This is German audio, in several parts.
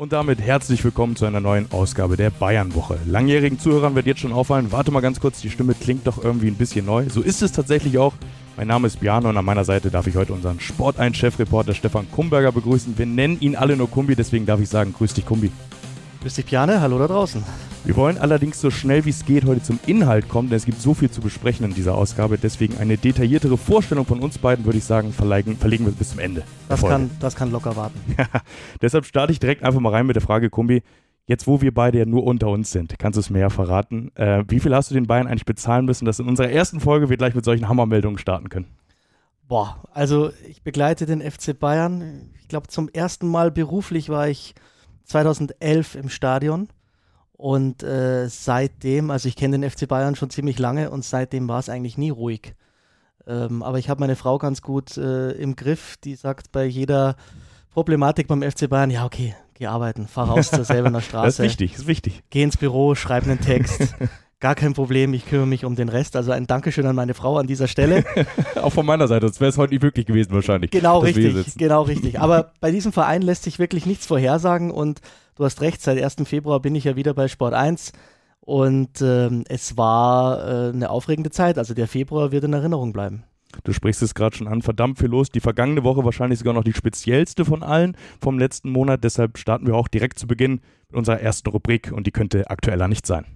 Und damit herzlich willkommen zu einer neuen Ausgabe der Bayernwoche. Langjährigen Zuhörern wird jetzt schon auffallen, warte mal ganz kurz, die Stimme klingt doch irgendwie ein bisschen neu. So ist es tatsächlich auch. Mein Name ist Björn und an meiner Seite darf ich heute unseren Sport 1 Chefreporter Stefan Kumberger begrüßen. Wir nennen ihn alle nur Kumbi, deswegen darf ich sagen, grüß dich Kumbi. Grüß dich Björn, hallo da draußen. Wir wollen allerdings so schnell wie es geht heute zum Inhalt kommen, denn es gibt so viel zu besprechen in dieser Ausgabe. Deswegen eine detailliertere Vorstellung von uns beiden, würde ich sagen, verlegen, verlegen wir bis zum Ende. Das kann, das kann locker warten. Deshalb starte ich direkt einfach mal rein mit der Frage, Kumbi. Jetzt, wo wir beide ja nur unter uns sind, kannst du es mir ja verraten. Äh, wie viel hast du den Bayern eigentlich bezahlen müssen, dass in unserer ersten Folge wir gleich mit solchen Hammermeldungen starten können? Boah, also ich begleite den FC Bayern. Ich glaube, zum ersten Mal beruflich war ich 2011 im Stadion. Und äh, seitdem, also ich kenne den FC Bayern schon ziemlich lange und seitdem war es eigentlich nie ruhig. Ähm, aber ich habe meine Frau ganz gut äh, im Griff, die sagt bei jeder Problematik beim FC Bayern, ja okay, geh arbeiten, fahr raus zur selben Straße. das ist wichtig, das ist wichtig. Geh ins Büro, schreib einen Text. Gar kein Problem, ich kümmere mich um den Rest. Also ein Dankeschön an meine Frau an dieser Stelle. Auch von meiner Seite, das wäre es heute nicht wirklich gewesen wahrscheinlich. Genau richtig, genau richtig. Aber bei diesem Verein lässt sich wirklich nichts vorhersagen und du hast recht, seit 1. Februar bin ich ja wieder bei Sport 1 und ähm, es war äh, eine aufregende Zeit. Also der Februar wird in Erinnerung bleiben. Du sprichst es gerade schon an, verdammt viel los. Die vergangene Woche wahrscheinlich sogar noch die speziellste von allen vom letzten Monat. Deshalb starten wir auch direkt zu Beginn mit unserer ersten Rubrik und die könnte aktueller nicht sein.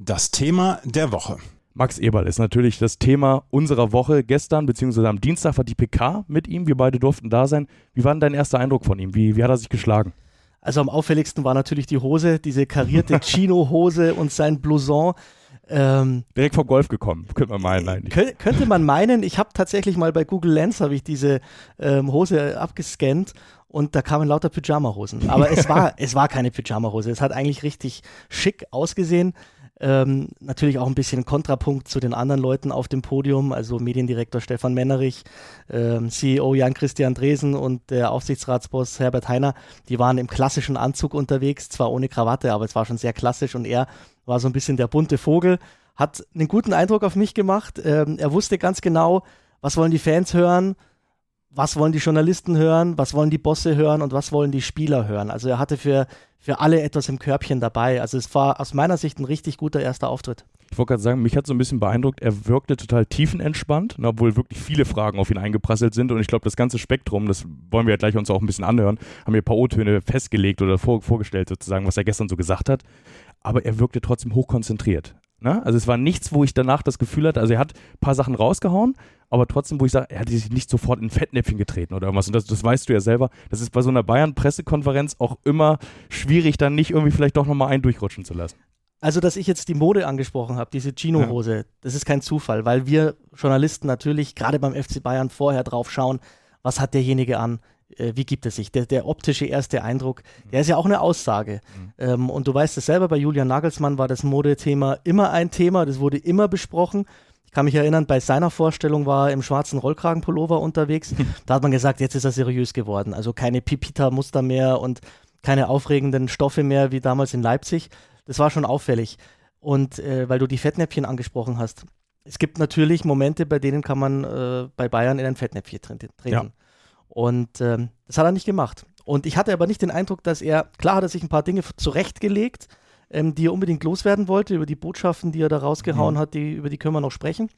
Das Thema der Woche. Max Eberl ist natürlich das Thema unserer Woche. Gestern bzw. am Dienstag war die PK mit ihm. Wir beide durften da sein. Wie war denn dein erster Eindruck von ihm? Wie, wie hat er sich geschlagen? Also am auffälligsten war natürlich die Hose, diese karierte Chino-Hose und sein Blouson. Ähm, Direkt vom Golf gekommen, könnte man meinen eigentlich. Könnte man meinen. Ich habe tatsächlich mal bei Google Lens ich diese ähm, Hose abgescannt und da kamen lauter Pyjama-Hosen. Aber es war, es war keine Pyjama-Hose. Es hat eigentlich richtig schick ausgesehen. Ähm, natürlich auch ein bisschen Kontrapunkt zu den anderen Leuten auf dem Podium, also Mediendirektor Stefan Mennerich, ähm, CEO Jan-Christian Dresen und der Aufsichtsratsboss Herbert Heiner, die waren im klassischen Anzug unterwegs, zwar ohne Krawatte, aber es war schon sehr klassisch und er war so ein bisschen der bunte Vogel, hat einen guten Eindruck auf mich gemacht. Ähm, er wusste ganz genau, was wollen die Fans hören, was wollen die Journalisten hören, was wollen die Bosse hören und was wollen die Spieler hören. Also er hatte für, für alle etwas im Körbchen dabei. Also es war aus meiner Sicht ein richtig guter erster Auftritt. Ich wollte gerade sagen, mich hat so ein bisschen beeindruckt, er wirkte total tiefenentspannt, ne, obwohl wirklich viele Fragen auf ihn eingeprasselt sind. Und ich glaube, das ganze Spektrum, das wollen wir ja gleich uns auch ein bisschen anhören, haben wir ein paar O-Töne festgelegt oder vor, vorgestellt sozusagen, was er gestern so gesagt hat. Aber er wirkte trotzdem hochkonzentriert. Ne? Also es war nichts, wo ich danach das Gefühl hatte, also er hat ein paar Sachen rausgehauen, aber trotzdem, wo ich sage, er hat sich nicht sofort in ein Fettnäpfchen getreten oder irgendwas. Und das, das weißt du ja selber. Das ist bei so einer Bayern-Pressekonferenz auch immer schwierig, dann nicht irgendwie vielleicht doch nochmal einen durchrutschen zu lassen. Also, dass ich jetzt die Mode angesprochen habe, diese Chino-Hose, ja. das ist kein Zufall, weil wir Journalisten natürlich gerade beim FC Bayern vorher drauf schauen, was hat derjenige an, äh, wie gibt es sich? Der, der, optische erste Eindruck, der ist ja auch eine Aussage. Mhm. Ähm, und du weißt es selber, bei Julian Nagelsmann war das Modethema immer ein Thema, das wurde immer besprochen. Ich kann mich erinnern, bei seiner Vorstellung war er im schwarzen Rollkragenpullover unterwegs. da hat man gesagt, jetzt ist er seriös geworden. Also keine Pipita-Muster mehr und keine aufregenden Stoffe mehr wie damals in Leipzig. Das war schon auffällig. Und äh, weil du die Fettnäpfchen angesprochen hast, es gibt natürlich Momente, bei denen kann man äh, bei Bayern in ein Fettnäpfchen treten. Ja. Und ähm, das hat er nicht gemacht. Und ich hatte aber nicht den Eindruck, dass er, klar hat er sich ein paar Dinge zurechtgelegt, ähm, die er unbedingt loswerden wollte, über die Botschaften, die er da rausgehauen mhm. hat, die, über die können wir noch sprechen.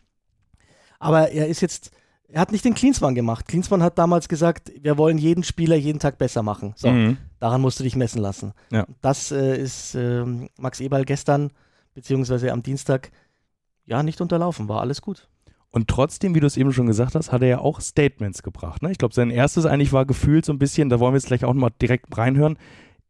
Aber er ist jetzt, er hat nicht den Klinsmann gemacht. Klinsmann hat damals gesagt, wir wollen jeden Spieler jeden Tag besser machen. So, mhm. daran musst du dich messen lassen. Ja. Das äh, ist äh, Max Eberl gestern, beziehungsweise am Dienstag, ja, nicht unterlaufen, war alles gut. Und trotzdem, wie du es eben schon gesagt hast, hat er ja auch Statements gebracht. Ne? Ich glaube, sein erstes eigentlich war gefühlt so ein bisschen, da wollen wir jetzt gleich auch nochmal direkt reinhören,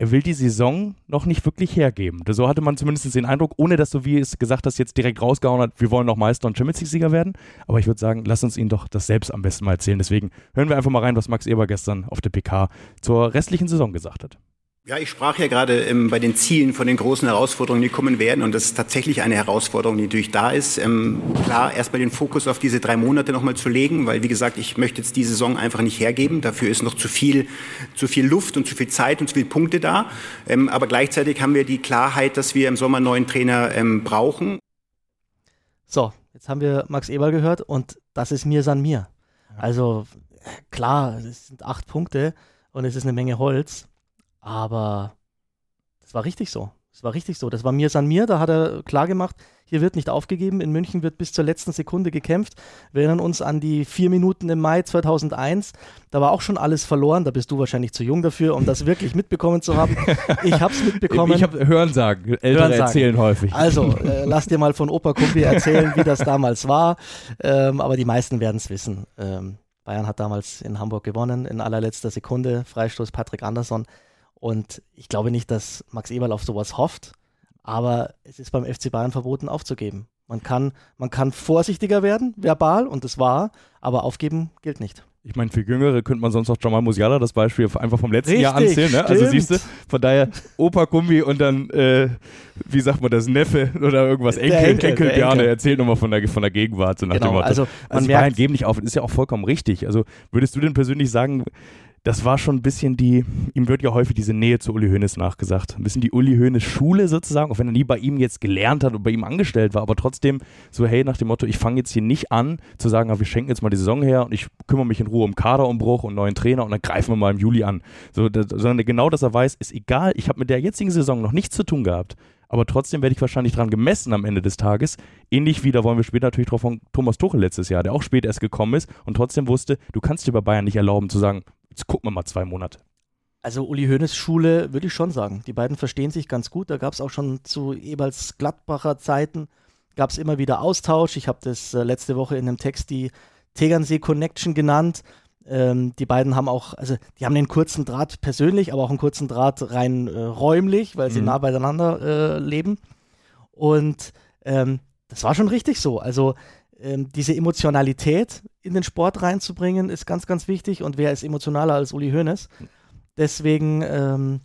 er will die Saison noch nicht wirklich hergeben. So hatte man zumindest den Eindruck, ohne dass du, wie es gesagt hast, jetzt direkt rausgehauen hat, wir wollen noch Meister und Champions League-Sieger werden. Aber ich würde sagen, lass uns ihn doch das selbst am besten mal erzählen. Deswegen hören wir einfach mal rein, was Max Eber gestern auf der PK zur restlichen Saison gesagt hat. Ja, ich sprach ja gerade ähm, bei den Zielen von den großen Herausforderungen, die kommen werden. Und das ist tatsächlich eine Herausforderung, die natürlich da ist. Ähm, klar, erstmal den Fokus auf diese drei Monate nochmal zu legen, weil, wie gesagt, ich möchte jetzt die Saison einfach nicht hergeben. Dafür ist noch zu viel, zu viel Luft und zu viel Zeit und zu viele Punkte da. Ähm, aber gleichzeitig haben wir die Klarheit, dass wir im Sommer einen neuen Trainer ähm, brauchen. So, jetzt haben wir Max Eber gehört und das ist mir san mir. Also klar, es sind acht Punkte und es ist eine Menge Holz, aber das war richtig so. Das war richtig so. Das war mir San mir. Da hat er klar gemacht, hier wird nicht aufgegeben. In München wird bis zur letzten Sekunde gekämpft. Wir erinnern uns an die vier Minuten im Mai 2001. Da war auch schon alles verloren. Da bist du wahrscheinlich zu jung dafür, um das wirklich mitbekommen zu haben. Ich habe es mitbekommen. Ich habe Hörensagen. Ältere Hörensagen. erzählen häufig. Also, äh, lass dir mal von Opa Kumpi erzählen, wie das damals war. Ähm, aber die meisten werden es wissen. Ähm, Bayern hat damals in Hamburg gewonnen, in allerletzter Sekunde. Freistoß Patrick Andersson. Und ich glaube nicht, dass Max Eberl auf sowas hofft, aber es ist beim FC Bayern verboten aufzugeben. Man kann, man kann vorsichtiger werden, verbal, und das war, aber aufgeben gilt nicht. Ich meine, für Jüngere könnte man sonst auch Jamal Musiala das Beispiel einfach vom letzten Richtig, Jahr anzählen. Ne? Also siehst du, von daher Opa Kumbi und dann, äh, wie sagt man das, Neffe oder irgendwas, Enkel, Enkel, Enkel Bjarne, erzählt nochmal von der, von der Gegenwart. So nach genau, dem Motto. Also, man also merkt, Bayern geben nicht auf, das ist ja auch vollkommen richtig. Also würdest du denn persönlich sagen, das war schon ein bisschen die, ihm wird ja häufig diese Nähe zu Uli Hoeneß nachgesagt. Ein bisschen die Uli Hoeneß Schule sozusagen, auch wenn er nie bei ihm jetzt gelernt hat und bei ihm angestellt war, aber trotzdem so, hey, nach dem Motto, ich fange jetzt hier nicht an zu sagen, wir schenken jetzt mal die Saison her und ich kümmere mich in Ruhe um Kaderumbruch und neuen Trainer und dann greifen wir mal im Juli an. So, das, sondern genau, dass er weiß, ist egal, ich habe mit der jetzigen Saison noch nichts zu tun gehabt aber trotzdem werde ich wahrscheinlich dran gemessen am Ende des Tages. Ähnlich wie, da wollen wir später natürlich drauf von Thomas Tuchel letztes Jahr, der auch spät erst gekommen ist und trotzdem wusste, du kannst dir bei Bayern nicht erlauben zu sagen, Jetzt gucken wir mal zwei Monate. Also Uli Hoeneß Schule würde ich schon sagen. Die beiden verstehen sich ganz gut. Da gab es auch schon zu Eberls Gladbacher Zeiten, gab es immer wieder Austausch. Ich habe das äh, letzte Woche in einem Text die Tegernsee Connection genannt. Ähm, die beiden haben auch, also die haben den kurzen Draht persönlich, aber auch einen kurzen Draht rein äh, räumlich, weil sie mhm. nah beieinander äh, leben. Und ähm, das war schon richtig so. Also ähm, diese Emotionalität in den Sport reinzubringen, ist ganz, ganz wichtig. Und wer ist emotionaler als Uli Hoeneß? Deswegen ähm,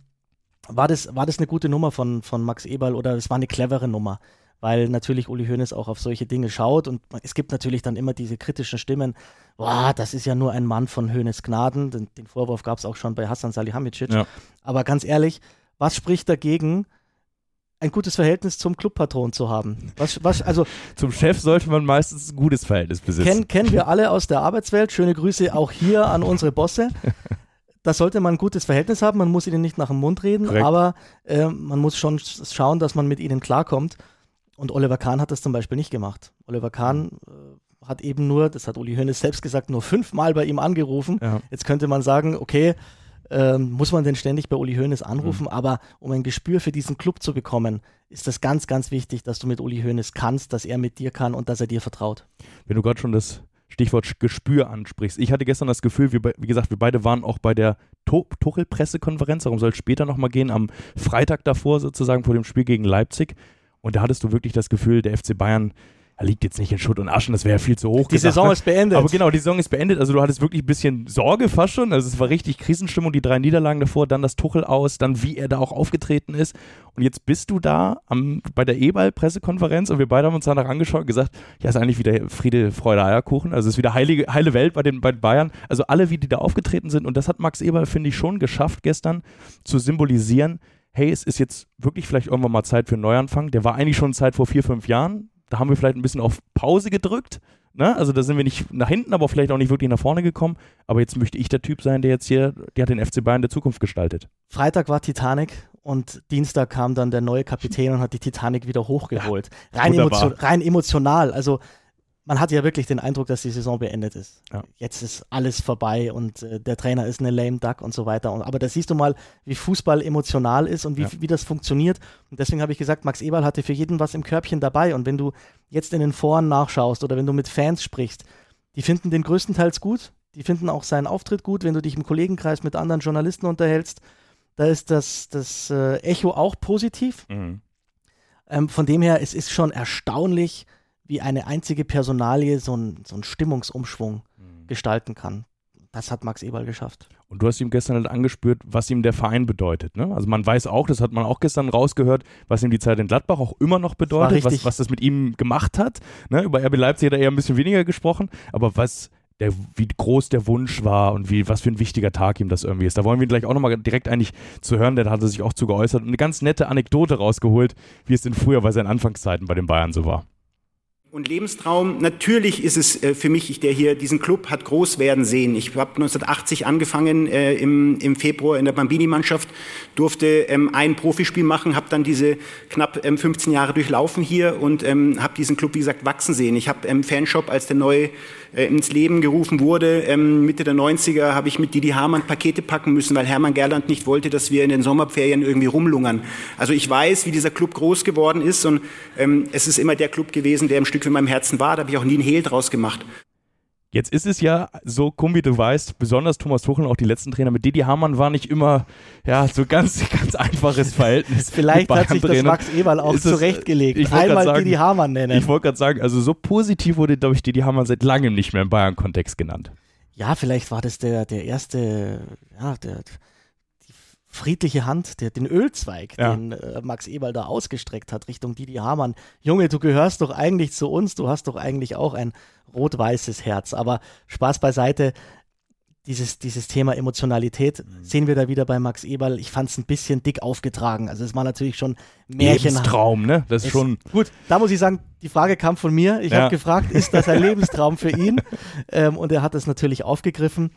war, das, war das eine gute Nummer von, von Max Eberl oder es war eine clevere Nummer, weil natürlich Uli Hoeneß auch auf solche Dinge schaut und es gibt natürlich dann immer diese kritischen Stimmen, boah, das ist ja nur ein Mann von Hoeneß Gnaden, den, den Vorwurf gab es auch schon bei Hassan Salihamidzic, ja. aber ganz ehrlich, was spricht dagegen, ein gutes Verhältnis zum Clubpatron zu haben. Was, was, also, zum Chef sollte man meistens ein gutes Verhältnis besitzen. Kennen, kennen wir alle aus der Arbeitswelt. Schöne Grüße auch hier an unsere Bosse. Da sollte man ein gutes Verhältnis haben. Man muss ihnen nicht nach dem Mund reden, Korrekt. aber äh, man muss schon schauen, dass man mit ihnen klarkommt. Und Oliver Kahn hat das zum Beispiel nicht gemacht. Oliver Kahn äh, hat eben nur, das hat Uli Hoeneß selbst gesagt, nur fünfmal bei ihm angerufen. Ja. Jetzt könnte man sagen, okay, ähm, muss man denn ständig bei Uli Hoeneß anrufen, mhm. aber um ein Gespür für diesen Club zu bekommen, ist das ganz, ganz wichtig, dass du mit Uli Hoeneß kannst, dass er mit dir kann und dass er dir vertraut. Wenn du gerade schon das Stichwort Gespür ansprichst. Ich hatte gestern das Gefühl, wir, wie gesagt, wir beide waren auch bei der Tuchel-Pressekonferenz, darum soll es später nochmal gehen, am Freitag davor sozusagen vor dem Spiel gegen Leipzig. Und da hattest du wirklich das Gefühl, der FC Bayern er liegt jetzt nicht in Schutt und Aschen, das wäre ja viel zu hoch. Die gesagt, Saison ne? ist beendet. Aber genau, die Saison ist beendet. Also du hattest wirklich ein bisschen Sorge fast schon. Also es war richtig Krisenstimmung, die drei Niederlagen davor, dann das Tuchel aus, dann wie er da auch aufgetreten ist. Und jetzt bist du da am, bei der E-Ball-Pressekonferenz und wir beide haben uns danach angeschaut und gesagt, ja, ist eigentlich wieder Friede, Freude, Eierkuchen. Also es ist wieder heilige, heile Welt bei den, bei den Bayern. Also alle, wie die da aufgetreten sind. Und das hat Max Eberl, finde ich, schon geschafft gestern zu symbolisieren, hey, es ist jetzt wirklich vielleicht irgendwann mal Zeit für einen Neuanfang. Der war eigentlich schon Zeit vor vier, fünf Jahren da haben wir vielleicht ein bisschen auf Pause gedrückt. Ne? Also da sind wir nicht nach hinten, aber vielleicht auch nicht wirklich nach vorne gekommen. Aber jetzt möchte ich der Typ sein, der jetzt hier, der hat den FC Bayern der Zukunft gestaltet. Freitag war Titanic und Dienstag kam dann der neue Kapitän und hat die Titanic wieder hochgeholt. Ja, rein, emotio rein emotional. Also man hat ja wirklich den Eindruck, dass die Saison beendet ist. Ja. Jetzt ist alles vorbei und äh, der Trainer ist eine lame duck und so weiter. Und, aber da siehst du mal, wie Fußball emotional ist und wie, ja. wie das funktioniert. Und deswegen habe ich gesagt, Max Eberl hatte für jeden was im Körbchen dabei. Und wenn du jetzt in den Foren nachschaust oder wenn du mit Fans sprichst, die finden den größtenteils gut. Die finden auch seinen Auftritt gut. Wenn du dich im Kollegenkreis mit anderen Journalisten unterhältst, da ist das, das äh, Echo auch positiv. Mhm. Ähm, von dem her, es ist schon erstaunlich, wie eine einzige Personalie so einen so Stimmungsumschwung mhm. gestalten kann. Das hat Max Eberl geschafft. Und du hast ihm gestern halt angespürt, was ihm der Verein bedeutet. Ne? Also man weiß auch, das hat man auch gestern rausgehört, was ihm die Zeit in Gladbach auch immer noch bedeutet, was, was das mit ihm gemacht hat. Ne? Über RB Leipzig hat er eher ein bisschen weniger gesprochen, aber was der, wie groß der Wunsch war und wie, was für ein wichtiger Tag ihm das irgendwie ist. Da wollen wir ihn gleich auch nochmal direkt eigentlich zu hören, der hatte sich auch zu geäußert und eine ganz nette Anekdote rausgeholt, wie es denn früher bei seinen Anfangszeiten bei den Bayern so war. Und Lebenstraum, natürlich ist es äh, für mich, ich, der hier diesen Club hat groß werden sehen. Ich habe 1980 angefangen äh, im, im Februar in der Bambini-Mannschaft, durfte ähm, ein Profispiel machen, habe dann diese knapp ähm, 15 Jahre durchlaufen hier und ähm, habe diesen Club, wie gesagt, wachsen sehen. Ich habe im ähm, Fanshop, als der neu äh, ins Leben gerufen wurde, ähm, Mitte der 90er, habe ich mit Didi Hamann Pakete packen müssen, weil Hermann Gerland nicht wollte, dass wir in den Sommerferien irgendwie rumlungern. Also ich weiß, wie dieser Club groß geworden ist und ähm, es ist immer der Club gewesen, der im Stück in meinem Herzen war. Da habe ich auch nie einen Hehl draus gemacht. Jetzt ist es ja so, Kum, wie du weißt, besonders Thomas Tuchel und auch die letzten Trainer mit Didi Hamann war nicht immer ja, so ganz, ganz einfaches Verhältnis. Vielleicht hat sich das Max Eberl auch zurechtgelegt. Ich Einmal sagen, Didi Hamann nennen. Ich wollte gerade sagen, also so positiv wurde, glaube ich, Didi Hamann seit langem nicht mehr im Bayern-Kontext genannt. Ja, vielleicht war das der, der erste, ja, der, friedliche Hand, der, den Ölzweig, ja. den äh, Max Eberl da ausgestreckt hat Richtung Didi Hamann. Junge, du gehörst doch eigentlich zu uns, du hast doch eigentlich auch ein rot-weißes Herz. Aber Spaß beiseite, dieses, dieses Thema Emotionalität mhm. sehen wir da wieder bei Max Eberl. Ich fand es ein bisschen dick aufgetragen. Also es war natürlich schon Märchen. Lebenstraum, ne? Das ist es, schon. Gut, da muss ich sagen, die Frage kam von mir. Ich ja. habe gefragt, ist das ein Lebenstraum für ihn? Ähm, und er hat es natürlich aufgegriffen.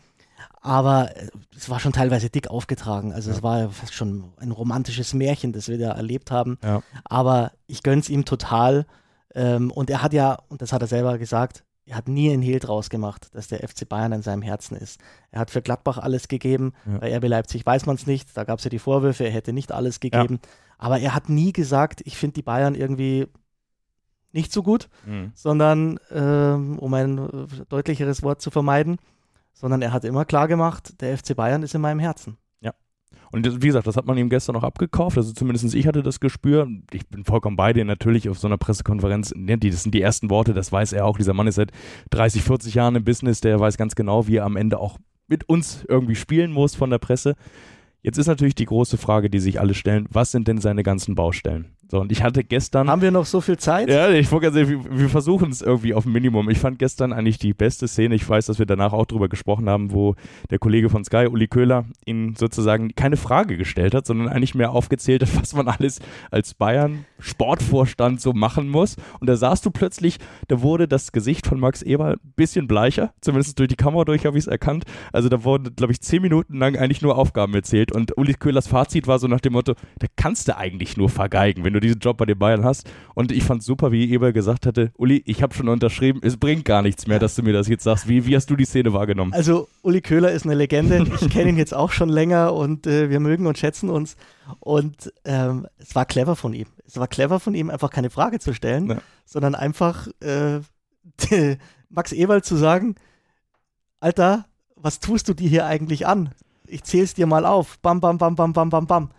Aber äh, es war schon teilweise dick aufgetragen. Also ja. es war fast schon ein romantisches Märchen, das wir da erlebt haben. Ja. Aber ich gönne es ihm total. Ähm, und er hat ja, und das hat er selber gesagt, er hat nie einen Hehl draus gemacht, dass der FC Bayern in seinem Herzen ist. Er hat für Gladbach alles gegeben. Ja. Bei RB Leipzig weiß man es nicht. Da gab es ja die Vorwürfe, er hätte nicht alles gegeben. Aber er hat nie gesagt, ich finde die Bayern irgendwie nicht so gut, mhm. sondern ähm, um ein äh, deutlicheres Wort zu vermeiden, sondern er hat immer klar gemacht, der FC Bayern ist in meinem Herzen. Und wie gesagt, das hat man ihm gestern noch abgekauft. Also zumindest ich hatte das Gespür. Ich bin vollkommen bei dir natürlich auf so einer Pressekonferenz. Ne, das sind die ersten Worte, das weiß er auch. Dieser Mann ist seit 30, 40 Jahren im Business, der weiß ganz genau, wie er am Ende auch mit uns irgendwie spielen muss von der Presse. Jetzt ist natürlich die große Frage, die sich alle stellen, was sind denn seine ganzen Baustellen? So, und ich hatte gestern. Haben wir noch so viel Zeit? Ja, ich wollte sagen, wir, wir versuchen es irgendwie auf ein Minimum. Ich fand gestern eigentlich die beste Szene. Ich weiß, dass wir danach auch drüber gesprochen haben, wo der Kollege von Sky, Uli Köhler, ihn sozusagen keine Frage gestellt hat, sondern eigentlich mehr aufgezählt hat, was man alles als Bayern-Sportvorstand so machen muss. Und da sahst du plötzlich, da wurde das Gesicht von Max Eber ein bisschen bleicher, zumindest durch die Kamera durch habe ich es erkannt. Also da wurden, glaube ich, zehn Minuten lang eigentlich nur Aufgaben erzählt. Und Uli Köhlers Fazit war so nach dem Motto, da kannst du eigentlich nur vergeigen, wenn du diesen Job bei den Bayern hast. Und ich fand super, wie Eber gesagt hatte, Uli, ich habe schon unterschrieben, es bringt gar nichts mehr, dass du mir das jetzt sagst. Wie, wie hast du die Szene wahrgenommen? Also Uli Köhler ist eine Legende. Ich kenne ihn jetzt auch schon länger und äh, wir mögen und schätzen uns. Und ähm, es war clever von ihm. Es war clever von ihm, einfach keine Frage zu stellen, ja. sondern einfach äh, Max Ewald zu sagen, Alter, was tust du dir hier eigentlich an? Ich zähl's dir mal auf. Bam, bam, bam, bam, bam, bam, bam.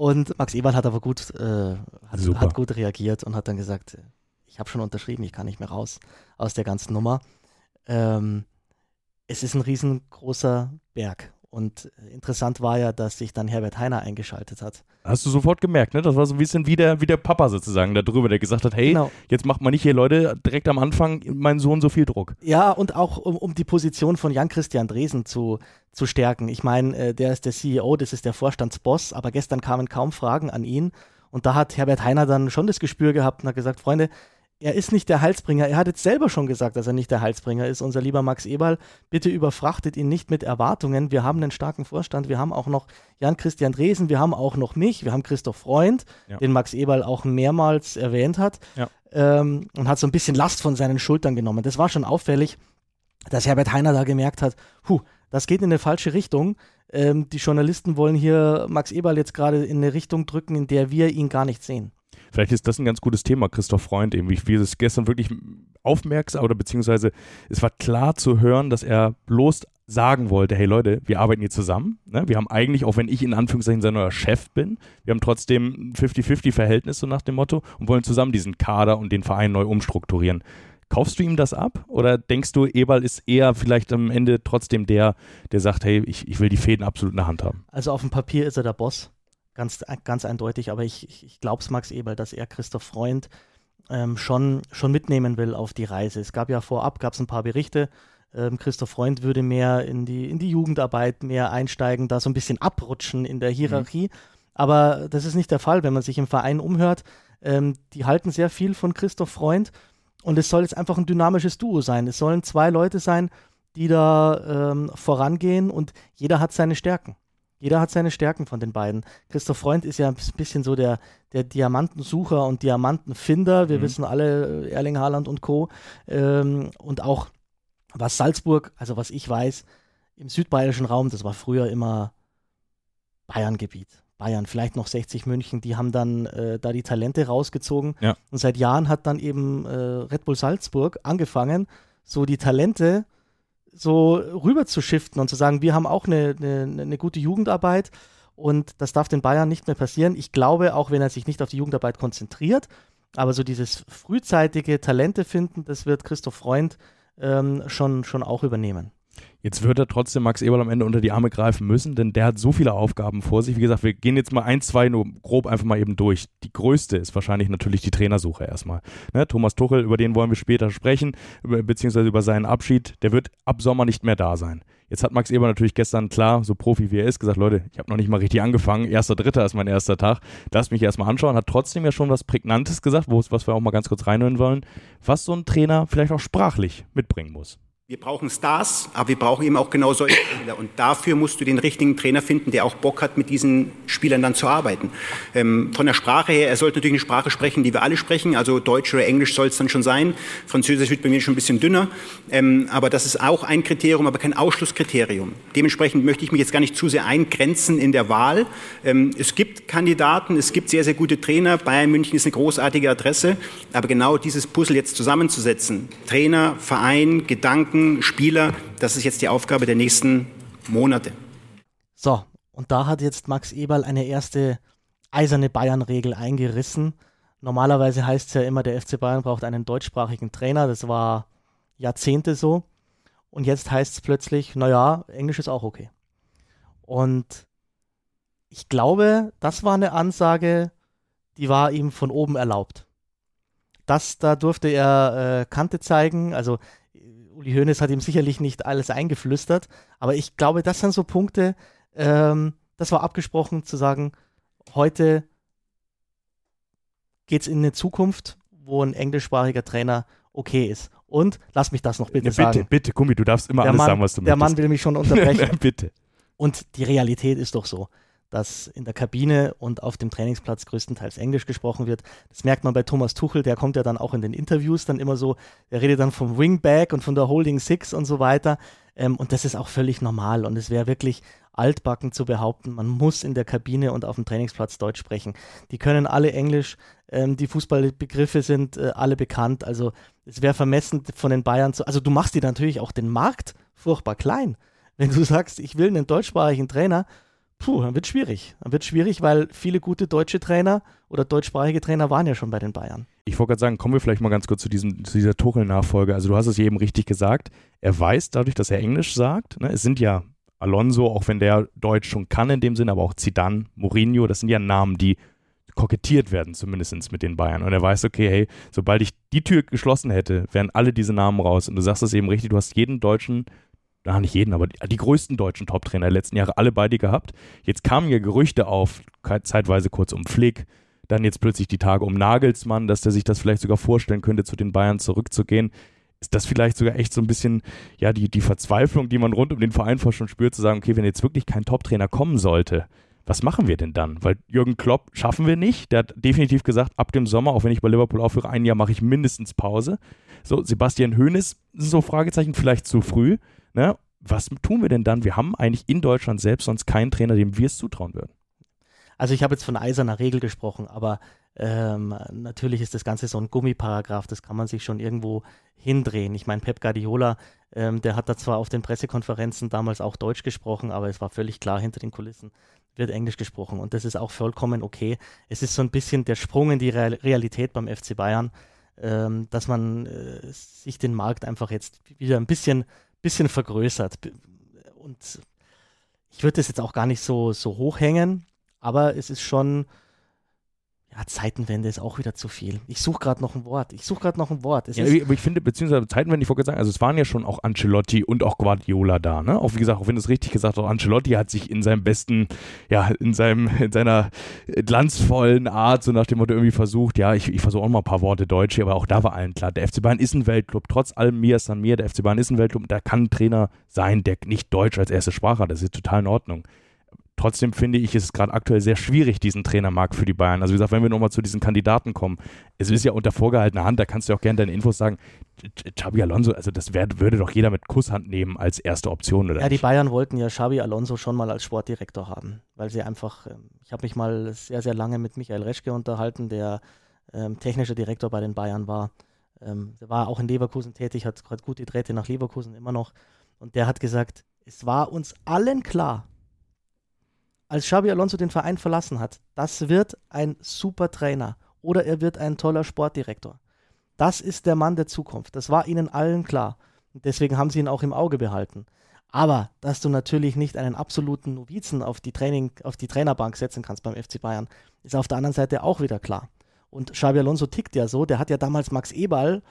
Und Max Eberl hat aber gut, äh, hat, hat, gut reagiert und hat dann gesagt, ich habe schon unterschrieben, ich kann nicht mehr raus aus der ganzen Nummer. Ähm, es ist ein riesengroßer Berg und interessant war ja, dass sich dann Herbert Heiner eingeschaltet hat. Hast du sofort gemerkt, ne? Das war so ein bisschen wie der, wie der Papa sozusagen da drüber, der gesagt hat, hey, genau. jetzt macht man nicht hier Leute direkt am Anfang mein Sohn so viel Druck. Ja, und auch um, um die Position von Jan-Christian Dresen zu, zu stärken. Ich meine, äh, der ist der CEO, das ist der Vorstandsboss, aber gestern kamen kaum Fragen an ihn. Und da hat Herbert Heiner dann schon das Gespür gehabt und hat gesagt, Freunde, er ist nicht der Heilsbringer. Er hat jetzt selber schon gesagt, dass er nicht der Heilsbringer ist, unser lieber Max Eberl. Bitte überfrachtet ihn nicht mit Erwartungen. Wir haben einen starken Vorstand. Wir haben auch noch Jan-Christian Dresen. Wir haben auch noch mich. Wir haben Christoph Freund, ja. den Max Eberl auch mehrmals erwähnt hat. Ja. Ähm, und hat so ein bisschen Last von seinen Schultern genommen. Das war schon auffällig, dass Herbert Heiner da gemerkt hat, huh, das geht in eine falsche Richtung. Ähm, die Journalisten wollen hier Max Eberl jetzt gerade in eine Richtung drücken, in der wir ihn gar nicht sehen. Vielleicht ist das ein ganz gutes Thema, Christoph Freund, eben. wie es gestern wirklich aufmerksam oder beziehungsweise es war klar zu hören, dass er bloß sagen wollte, hey Leute, wir arbeiten hier zusammen. Ne? Wir haben eigentlich, auch wenn ich in Anführungszeichen sein neuer Chef bin, wir haben trotzdem ein 50-50-Verhältnis, so nach dem Motto, und wollen zusammen diesen Kader und den Verein neu umstrukturieren. Kaufst du ihm das ab oder denkst du, Eberl ist eher vielleicht am Ende trotzdem der, der sagt, hey, ich, ich will die Fäden absolut in der Hand haben? Also auf dem Papier ist er der Boss. Ganz, ganz eindeutig, aber ich, ich, ich glaube es Max Eberl, dass er Christoph Freund ähm, schon, schon mitnehmen will auf die Reise. Es gab ja vorab, gab es ein paar Berichte, ähm, Christoph Freund würde mehr in die, in die Jugendarbeit mehr einsteigen, da so ein bisschen abrutschen in der Hierarchie. Mhm. Aber das ist nicht der Fall, wenn man sich im Verein umhört. Ähm, die halten sehr viel von Christoph Freund Und es soll jetzt einfach ein dynamisches Duo sein. Es sollen zwei Leute sein, die da ähm, vorangehen und jeder hat seine Stärken. Jeder hat seine Stärken von den beiden. Christoph Freund ist ja ein bisschen so der, der Diamantensucher und Diamantenfinder. Wir mhm. wissen alle, äh, Erling Haaland und Co. Ähm, und auch was Salzburg, also was ich weiß, im südbayerischen Raum, das war früher immer Bayerngebiet. Bayern, vielleicht noch 60 München, die haben dann äh, da die Talente rausgezogen. Ja. Und seit Jahren hat dann eben äh, Red Bull Salzburg angefangen, so die Talente so rüber zu shiften und zu sagen, wir haben auch eine, eine, eine gute Jugendarbeit und das darf den Bayern nicht mehr passieren. Ich glaube, auch wenn er sich nicht auf die Jugendarbeit konzentriert, aber so dieses frühzeitige Talente finden, das wird Christoph Freund ähm, schon, schon auch übernehmen. Jetzt wird er trotzdem Max Eberl am Ende unter die Arme greifen müssen, denn der hat so viele Aufgaben vor sich. Wie gesagt, wir gehen jetzt mal ein, zwei nur grob einfach mal eben durch. Die größte ist wahrscheinlich natürlich die Trainersuche erstmal. Ne? Thomas Tuchel, über den wollen wir später sprechen, über, beziehungsweise über seinen Abschied. Der wird ab Sommer nicht mehr da sein. Jetzt hat Max Eber natürlich gestern klar, so Profi wie er ist, gesagt, Leute, ich habe noch nicht mal richtig angefangen. Erster, dritter ist mein erster Tag. Lass mich erstmal anschauen. Hat trotzdem ja schon was Prägnantes gesagt, was wir auch mal ganz kurz reinhören wollen, was so ein Trainer vielleicht auch sprachlich mitbringen muss. Wir brauchen Stars, aber wir brauchen eben auch genau solche Spieler. Und dafür musst du den richtigen Trainer finden, der auch Bock hat, mit diesen Spielern dann zu arbeiten. Ähm, von der Sprache her, er sollte natürlich eine Sprache sprechen, die wir alle sprechen. Also Deutsch oder Englisch soll es dann schon sein. Französisch wird bei mir schon ein bisschen dünner. Ähm, aber das ist auch ein Kriterium, aber kein Ausschlusskriterium. Dementsprechend möchte ich mich jetzt gar nicht zu sehr eingrenzen in der Wahl. Ähm, es gibt Kandidaten, es gibt sehr, sehr gute Trainer. Bayern München ist eine großartige Adresse. Aber genau dieses Puzzle jetzt zusammenzusetzen, Trainer, Verein, Gedanken, Gedanken, Spieler, das ist jetzt die Aufgabe der nächsten Monate. So, und da hat jetzt Max Eberl eine erste eiserne Bayern-Regel eingerissen. Normalerweise heißt es ja immer, der FC Bayern braucht einen deutschsprachigen Trainer. Das war Jahrzehnte so. Und jetzt heißt es plötzlich, naja, Englisch ist auch okay. Und ich glaube, das war eine Ansage, die war ihm von oben erlaubt. Das, da durfte er äh, Kante zeigen. Also Uli Hoeneß hat ihm sicherlich nicht alles eingeflüstert, aber ich glaube, das sind so Punkte, ähm, das war abgesprochen zu sagen, heute geht es in eine Zukunft, wo ein englischsprachiger Trainer okay ist. Und lass mich das noch bitte, ja, bitte sagen. Bitte, bitte, Gummi, du darfst immer der alles Mann, sagen, was du der möchtest. Der Mann will mich schon unterbrechen. bitte. Und die Realität ist doch so dass in der Kabine und auf dem Trainingsplatz größtenteils Englisch gesprochen wird. Das merkt man bei Thomas Tuchel, der kommt ja dann auch in den Interviews dann immer so, der redet dann vom Wingback und von der Holding Six und so weiter. Ähm, und das ist auch völlig normal und es wäre wirklich altbacken zu behaupten, man muss in der Kabine und auf dem Trainingsplatz Deutsch sprechen. Die können alle Englisch, ähm, die Fußballbegriffe sind äh, alle bekannt. Also es wäre vermessen von den Bayern zu, also du machst dir natürlich auch den Markt furchtbar klein. Wenn du sagst, ich will einen deutschsprachigen Trainer, puh, dann wird schwierig. Dann wird schwierig, weil viele gute deutsche Trainer oder deutschsprachige Trainer waren ja schon bei den Bayern. Ich wollte gerade sagen, kommen wir vielleicht mal ganz kurz zu, diesem, zu dieser Tuchel-Nachfolge. Also du hast es eben richtig gesagt. Er weiß dadurch, dass er Englisch sagt, ne, es sind ja Alonso, auch wenn der Deutsch schon kann in dem Sinne, aber auch Zidane, Mourinho, das sind ja Namen, die kokettiert werden, zumindest mit den Bayern. Und er weiß, okay, hey, sobald ich die Tür geschlossen hätte, wären alle diese Namen raus. Und du sagst es eben richtig, du hast jeden deutschen na, nicht jeden, aber die, die größten deutschen Top-Trainer der letzten Jahre alle beide gehabt. Jetzt kamen ja Gerüchte auf, zeitweise kurz um Flick, dann jetzt plötzlich die Tage um Nagelsmann, dass der sich das vielleicht sogar vorstellen könnte, zu den Bayern zurückzugehen. Ist das vielleicht sogar echt so ein bisschen, ja, die, die Verzweiflung, die man rund um den Verein vor schon spürt, zu sagen, okay, wenn jetzt wirklich kein Top-Trainer kommen sollte, was machen wir denn dann? Weil Jürgen Klopp schaffen wir nicht. Der hat definitiv gesagt, ab dem Sommer, auch wenn ich bei Liverpool aufhöre, ein Jahr mache ich mindestens Pause. So, Sebastian Hoeneß, so Fragezeichen, vielleicht zu früh. Ne? Was tun wir denn dann? Wir haben eigentlich in Deutschland selbst sonst keinen Trainer, dem wir es zutrauen würden. Also ich habe jetzt von eiserner Regel gesprochen, aber ähm, natürlich ist das Ganze so ein Gummiparagraph, das kann man sich schon irgendwo hindrehen. Ich meine, Pep Guardiola, ähm, der hat da zwar auf den Pressekonferenzen damals auch Deutsch gesprochen, aber es war völlig klar, hinter den Kulissen wird Englisch gesprochen und das ist auch vollkommen okay. Es ist so ein bisschen der Sprung in die Realität beim FC Bayern, ähm, dass man äh, sich den Markt einfach jetzt wieder ein bisschen bisschen vergrößert. Und ich würde das jetzt auch gar nicht so, so hoch hängen, aber es ist schon, ja, Zeitenwende ist auch wieder zu viel. Ich suche gerade noch ein Wort. Ich suche gerade noch ein Wort. Es ja, aber ich finde, beziehungsweise Zeitenwende, ich wollte sagen, also es waren ja schon auch Ancelotti und auch Guardiola da, ne? Auch wie gesagt, auch wenn du es richtig gesagt hast, Ancelotti hat sich in seinem besten, ja, in seinem, in seiner glanzvollen Art, so nach dem Motto irgendwie versucht, ja, ich, ich versuche auch mal ein paar Worte Deutsch, aber auch da war allen klar, der FC Bayern ist ein Weltclub, trotz allem mir San mir, der FC Bayern ist ein Weltclub, da kann ein Trainer sein, der nicht Deutsch als erste Sprache hat, das ist total in Ordnung. Trotzdem finde ich, ist es gerade aktuell sehr schwierig, diesen Trainermarkt für die Bayern. Also wie gesagt, wenn wir nochmal zu diesen Kandidaten kommen, es ist ja unter vorgehaltener Hand, da kannst du auch gerne deine Infos sagen. Xabi Alonso, also das wär, würde doch jeder mit Kusshand nehmen als erste Option, oder? Ja, die Bayern wollten ja Xabi Alonso schon mal als Sportdirektor haben, weil sie einfach, ähm, ich habe mich mal sehr, sehr lange mit Michael Reschke unterhalten, der ähm, technischer Direktor bei den Bayern war. Ähm, der war auch in Leverkusen tätig, hat gerade gute Drähte nach Leverkusen immer noch. Und der hat gesagt, es war uns allen klar, als Xabi Alonso den Verein verlassen hat, das wird ein super Trainer oder er wird ein toller Sportdirektor. Das ist der Mann der Zukunft. Das war ihnen allen klar. Deswegen haben sie ihn auch im Auge behalten. Aber dass du natürlich nicht einen absoluten Novizen auf die, Training, auf die Trainerbank setzen kannst beim FC Bayern, ist auf der anderen Seite auch wieder klar. Und Xabi Alonso tickt ja so, der hat ja damals Max Eberl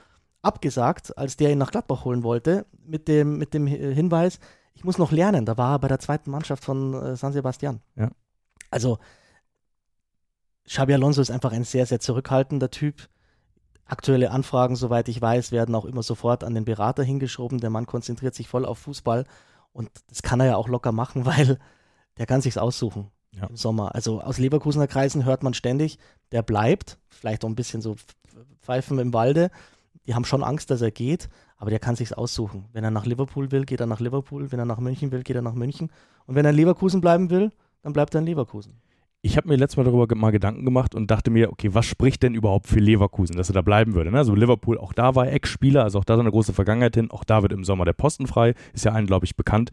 abgesagt, als der ihn nach Gladbach holen wollte, mit dem, mit dem Hinweis, ich muss noch lernen. Da war er bei der zweiten Mannschaft von äh, San Sebastian. Ja. Also, Xabi Alonso ist einfach ein sehr, sehr zurückhaltender Typ. Aktuelle Anfragen, soweit ich weiß, werden auch immer sofort an den Berater hingeschoben. Der Mann konzentriert sich voll auf Fußball und das kann er ja auch locker machen, weil der kann sich's aussuchen ja. im Sommer. Also aus Leverkusener Kreisen hört man ständig, der bleibt, vielleicht auch ein bisschen so Pfeifen im Walde. Die haben schon Angst, dass er geht, aber der kann sich's aussuchen. Wenn er nach Liverpool will, geht er nach Liverpool. Wenn er nach München will, geht er nach München. Und wenn er in Leverkusen bleiben will, dann bleibt er in Leverkusen. Ich habe mir letztes Mal darüber mal Gedanken gemacht und dachte mir, okay, was spricht denn überhaupt für Leverkusen, dass er da bleiben würde? Ne? Also Liverpool, auch da war Ex-Spieler, also auch da so eine große Vergangenheit hin. Auch da wird im Sommer der Posten frei, ist ja allen, glaube ich, bekannt.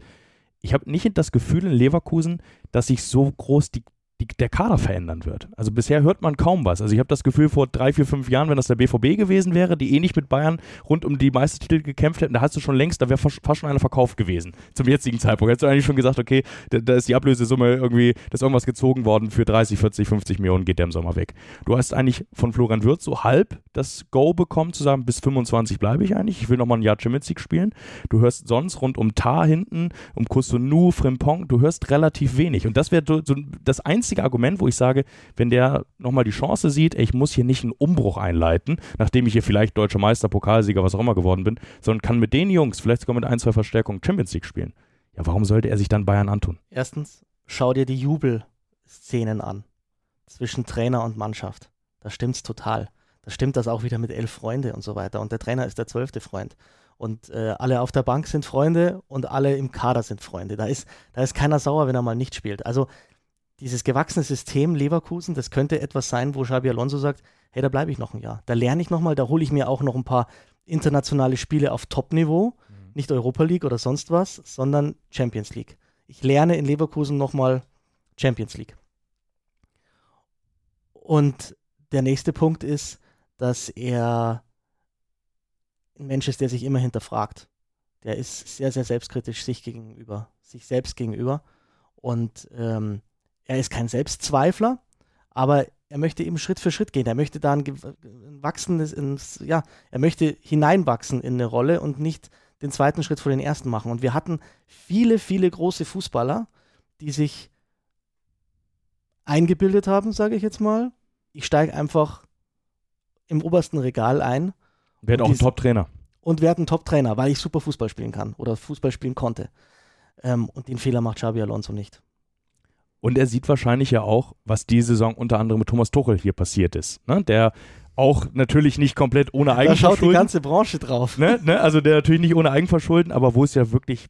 Ich habe nicht das Gefühl in Leverkusen, dass sich so groß die die, der Kader verändern wird. Also bisher hört man kaum was. Also ich habe das Gefühl, vor drei, vier, fünf Jahren, wenn das der BVB gewesen wäre, die eh nicht mit Bayern rund um die Meistertitel gekämpft hätten, da hast du schon längst, da wäre fast schon einer verkauft gewesen. Zum jetzigen Zeitpunkt. Hättest du eigentlich schon gesagt, okay, da, da, ist die Ablösesumme irgendwie, da ist irgendwas gezogen worden für 30, 40, 50 Millionen, geht der im Sommer weg. Du hast eigentlich von Florian Wirtz so halb das Go bekommen, zu sagen, bis 25 bleibe ich eigentlich. Ich will nochmal ein Jahr Champions League spielen. Du hörst sonst rund um Tar hinten, um Kusunu, Frimpong, du hörst relativ wenig. Und das wäre so das einzige Argument, wo ich sage, wenn der nochmal die Chance sieht, ey, ich muss hier nicht einen Umbruch einleiten, nachdem ich hier vielleicht deutscher Meister, Pokalsieger, was auch immer geworden bin, sondern kann mit den Jungs, vielleicht sogar mit ein, zwei Verstärkungen Champions League spielen. Ja, warum sollte er sich dann Bayern antun? Erstens, schau dir die Jubelszenen an zwischen Trainer und Mannschaft. Da stimmt's total. Da stimmt das auch wieder mit elf Freunde und so weiter. Und der Trainer ist der zwölfte Freund. Und äh, alle auf der Bank sind Freunde und alle im Kader sind Freunde. Da ist, da ist keiner sauer, wenn er mal nicht spielt. Also dieses gewachsene System Leverkusen, das könnte etwas sein, wo Xabi Alonso sagt, hey, da bleibe ich noch ein Jahr. Da lerne ich nochmal, da hole ich mir auch noch ein paar internationale Spiele auf Top-Niveau, mhm. nicht Europa League oder sonst was, sondern Champions League. Ich lerne in Leverkusen nochmal Champions League. Und der nächste Punkt ist, dass er ein Mensch ist, der sich immer hinterfragt. Der ist sehr, sehr selbstkritisch sich gegenüber, sich selbst gegenüber. Und ähm, er ist kein Selbstzweifler, aber er möchte eben Schritt für Schritt gehen. Er möchte da ein, ein wachsendes, ins, ja, er möchte hineinwachsen in eine Rolle und nicht den zweiten Schritt vor den ersten machen. Und wir hatten viele, viele große Fußballer, die sich eingebildet haben, sage ich jetzt mal. Ich steige einfach im obersten Regal ein. Werd auch ein Top-Trainer. Und werde ein Top-Trainer, weil ich super Fußball spielen kann oder Fußball spielen konnte. Ähm, und den Fehler macht Xabi Alonso nicht. Und er sieht wahrscheinlich ja auch, was die Saison unter anderem mit Thomas Tuchel hier passiert ist. Ne? Der auch natürlich nicht komplett ohne Eigenverschulden. Da schaut die ganze Branche drauf. Ne? Ne? Also der natürlich nicht ohne Eigenverschulden, aber wo es ja wirklich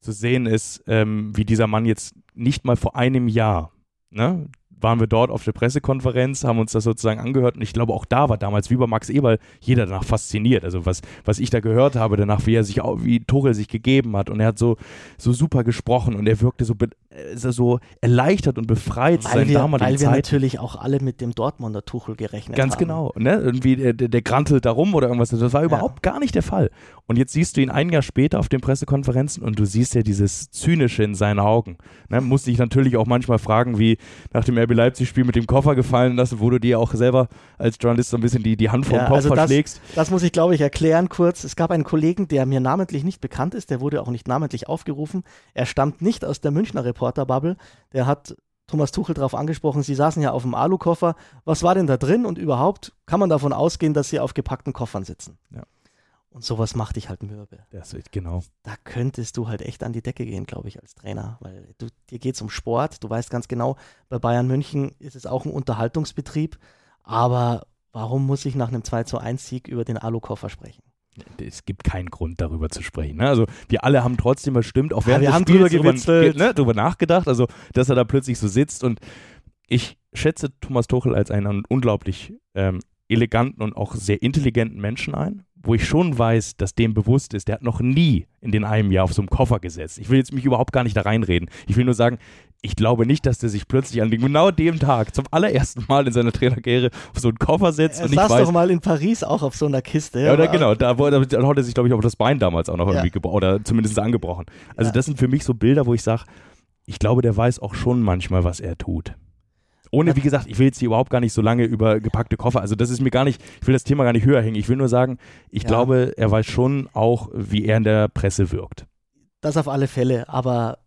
zu sehen ist, ähm, wie dieser Mann jetzt nicht mal vor einem Jahr ne, waren wir dort auf der Pressekonferenz, haben uns das sozusagen angehört und ich glaube auch da war damals, wie bei Max Eberl, jeder danach fasziniert. Also was, was ich da gehört habe danach, wie er sich, wie Tuchel sich gegeben hat und er hat so, so super gesprochen und er wirkte so, so erleichtert und befreit weil seinen wir, damaligen Weil wir natürlich auch alle mit dem Dortmunder Tuchel gerechnet Ganz haben. genau. Ne? Irgendwie der, der, der grantelt da rum oder irgendwas. Das war überhaupt gar nicht der Fall. Und jetzt siehst du ihn ein Jahr später auf den Pressekonferenzen und du siehst ja dieses Zynische in seinen Augen. Ne? Musst dich natürlich auch manchmal fragen, wie nach dem RB Leipzig-Spiel mit dem Koffer gefallen lassen, wo du dir auch selber als Journalist so ein bisschen die, die Hand vom Ja, Kopf also das- verschlägst. Das muss ich, glaube ich, erklären kurz. Es gab einen Kollegen, der mir namentlich nicht bekannt ist, der wurde auch nicht namentlich aufgerufen. Er stammt nicht aus der Münchner Reporterbubble. Der hat Thomas Tuchel darauf angesprochen, sie saßen ja auf dem Alukoffer. Was war denn da drin und überhaupt kann man davon ausgehen, dass sie auf gepackten Koffern sitzen? Ja. Und sowas macht dich halt mürbe. Das wird, genau. Da könntest du halt echt an die Decke gehen, glaube ich, als Trainer. Weil du, dir geht es um Sport. Du weißt ganz genau, bei Bayern München ist es auch ein Unterhaltungsbetrieb. Aber warum muss ich nach einem 2 zu 1 Sieg über den Alukoffer sprechen? Es gibt keinen Grund, darüber zu sprechen. Ne? Also wir alle haben trotzdem bestimmt auch Ja, während wir des haben Spiels drüber gewitzelt. ne, drüber nachgedacht, also dass er da plötzlich so sitzt und ich schätze Thomas Tuchel als einen unglaublich ähm, eleganten und auch sehr intelligenten Menschen ein, wo ich schon weiß, dass dem bewusst ist, der hat noch nie in den einem Jahr auf so einem Koffer gesetzt. Ich will jetzt mich überhaupt gar nicht da reinreden. Ich will nur sagen, ich glaube nicht, dass der sich plötzlich an genau dem Tag zum allerersten Mal in seiner Trainerkarriere auf so einen Koffer setzt Er und saß weiß, doch mal in Paris auch auf so einer Kiste. ja, oder genau, da, wo, da, da hat er sich, glaube ich, auch das Bein damals auch noch Ja. irgendwie gebrochen oder zumindest angebrochen. Also Ja. das sind für mich so Bilder, wo ich sage, ich glaube, der weiß auch schon manchmal, was er tut. Ohne, wie gesagt, ich will jetzt hier überhaupt gar nicht so lange über gepackte Koffer, also das ist mir gar nicht, ich will das Thema gar nicht höher hängen. Ich will nur sagen, ich Ja. glaube, er weiß schon auch, wie er in der Presse wirkt. Das auf alle Fälle, aber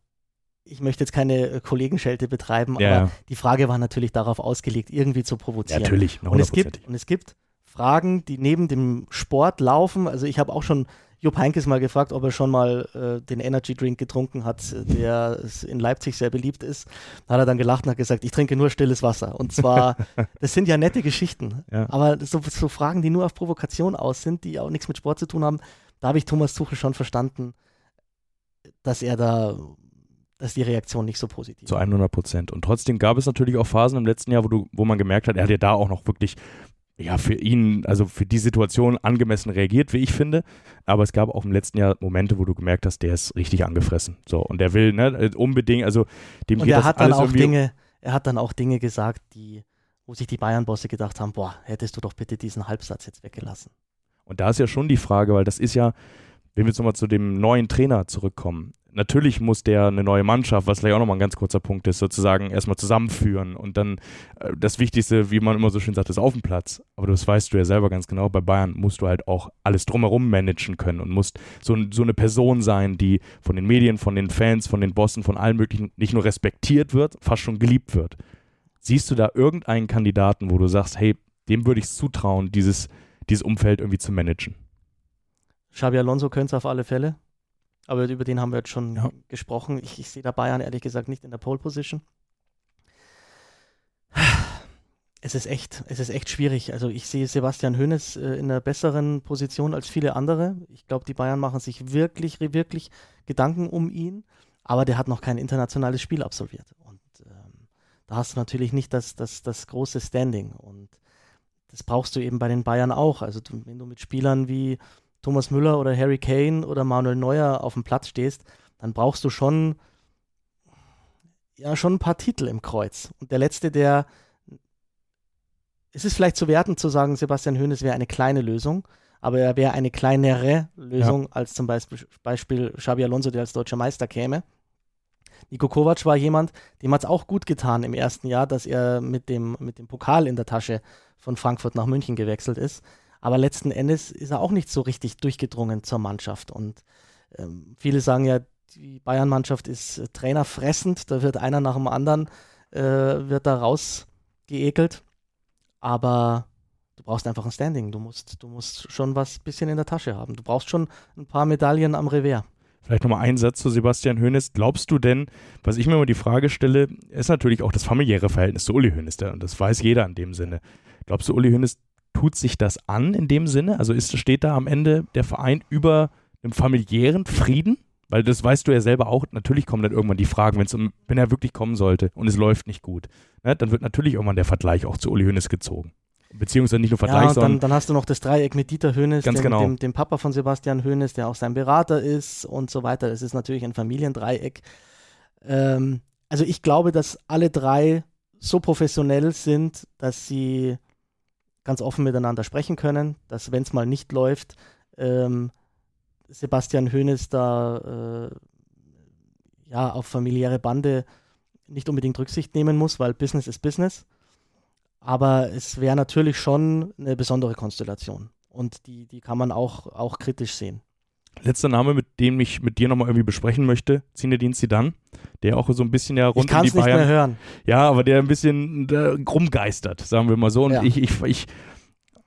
ich möchte jetzt keine äh, Kollegenschelte betreiben, Ja. aber die Frage war natürlich darauf ausgelegt, irgendwie zu provozieren. natürlich, Und es, gibt, und es gibt Fragen, die neben dem Sport laufen. Also ich habe auch schon Jupp Heynckes mal gefragt, ob er schon mal äh, den Energy Drink getrunken hat, der in Leipzig sehr beliebt ist. Da hat er dann gelacht und hat gesagt, ich trinke nur stilles Wasser. Und zwar, das sind ja nette Geschichten. Ja. Aber so, so Fragen, die nur auf Provokation aus sind, die auch nichts mit Sport zu tun haben, da habe ich Thomas Tuchel schon verstanden, dass er da, dass die Reaktion nicht so positiv Zu war. 100 Prozent. Und trotzdem gab es natürlich auch Phasen im letzten Jahr, wo, du, wo man gemerkt hat, er hat ja da auch noch wirklich, ja, für ihn, also für die Situation angemessen reagiert, wie ich finde. Aber es gab auch im letzten Jahr Momente, wo du gemerkt hast, der ist richtig angefressen. So, und der will, ne, unbedingt, also dem Und geht er das hat dann alles auch. Dinge, er hat dann auch Dinge gesagt, die, wo sich die Bayern-Bosse gedacht haben, boah, hättest du doch bitte diesen Halbsatz jetzt weggelassen. Und da ist ja schon die Frage, weil das ist ja, wenn wir jetzt nochmal zu dem neuen Trainer zurückkommen, natürlich muss der eine neue Mannschaft, was vielleicht auch nochmal ein ganz kurzer Punkt ist, sozusagen erstmal zusammenführen und dann äh, das Wichtigste, wie man immer so schön sagt, ist auf dem Platz. Aber das weißt du ja selber ganz genau, bei Bayern musst du halt auch alles drumherum managen können und musst so, so eine Person sein, die von den Medien, von den Fans, von den Bossen, von allen möglichen nicht nur respektiert wird, fast schon geliebt wird. Siehst du da irgendeinen Kandidaten, wo du sagst, hey, dem würde ich es zutrauen, dieses, dieses Umfeld irgendwie zu managen? Xabi Alonso könnte es auf alle Fälle. Aber über den haben wir jetzt schon Ja. gesprochen. Ich, ich sehe da Bayern ehrlich gesagt nicht in der Pole Position. Es ist echt, es ist echt schwierig. Also ich sehe Sebastian Hoeneß äh, in einer besseren Position als viele andere. Ich glaube, die Bayern machen sich wirklich, wirklich Gedanken um ihn. Aber der hat noch kein internationales Spiel absolviert. Und ähm, da hast du natürlich nicht das, das, das große Standing. Und das brauchst du eben bei den Bayern auch. Also du, wenn du mit Spielern wie Thomas Müller oder Harry Kane oder Manuel Neuer auf dem Platz stehst, dann brauchst du schon, ja, schon ein paar Titel im Kreuz. Und der letzte, der, es ist vielleicht zu werten zu sagen, Sebastian Hoeneß wäre eine kleine Lösung, aber er wäre eine kleinere Lösung als zum Beispiel, Beispiel Xabi Alonso, der als deutscher Meister käme. Nico Kovac war jemand, dem hat es auch gut getan im ersten Jahr, dass er mit dem, mit dem Pokal in der Tasche von Frankfurt nach München gewechselt ist. Aber letzten Endes ist er auch nicht so richtig durchgedrungen zur Mannschaft. Und ähm, viele sagen ja, die Bayern-Mannschaft ist äh, trainerfressend, da wird einer nach dem anderen, äh, wird da rausgeekelt. Aber du brauchst einfach ein Standing. Du musst, du musst schon was bisschen in der Tasche haben. Du brauchst schon ein paar Medaillen am Revers. Vielleicht nochmal ein Satz zu Sebastian Hoeneß. Glaubst du denn, was ich mir immer die Frage stelle, ist natürlich auch das familiäre Verhältnis zu Uli Hoeneß, und das weiß jeder in dem Sinne. Glaubst du, Uli Hoeneß tut sich das an in dem Sinne? Also ist, steht da am Ende der Verein über einem familiären Frieden? Weil das weißt du ja selber auch, natürlich kommen dann irgendwann die Fragen, wenn's um, wenn er wirklich kommen sollte und es läuft nicht gut. Ne, dann wird natürlich irgendwann der Vergleich auch zu Uli Hoeneß gezogen. Beziehungsweise nicht nur Vergleich, Ja, und sondern dann, dann hast du noch das Dreieck mit Dieter Hönes, Ganz dem, genau. dem, dem Papa von Sebastian Hönes, der auch sein Berater ist und so weiter. Das ist natürlich ein Familiendreieck. Ähm, also ich glaube, dass alle drei so professionell sind, dass sie ganz offen miteinander sprechen können, dass wenn es mal nicht läuft, ähm, Sebastian Hoeneß da äh, ja auf familiäre Bande nicht unbedingt Rücksicht nehmen muss, weil Business ist Business. Aber es wäre natürlich schon eine besondere Konstellation. Und die, die kann man auch, auch kritisch sehen. Letzter Name, mit dem ich mit dir nochmal irgendwie besprechen möchte, Zinedine Zidane, der auch so ein bisschen ja rund ich um die Bayern. Ich kann es nicht mehr hören. Ja, aber der ein bisschen äh, rumgeistert, sagen wir mal so. Und ja. ich, ich, ich,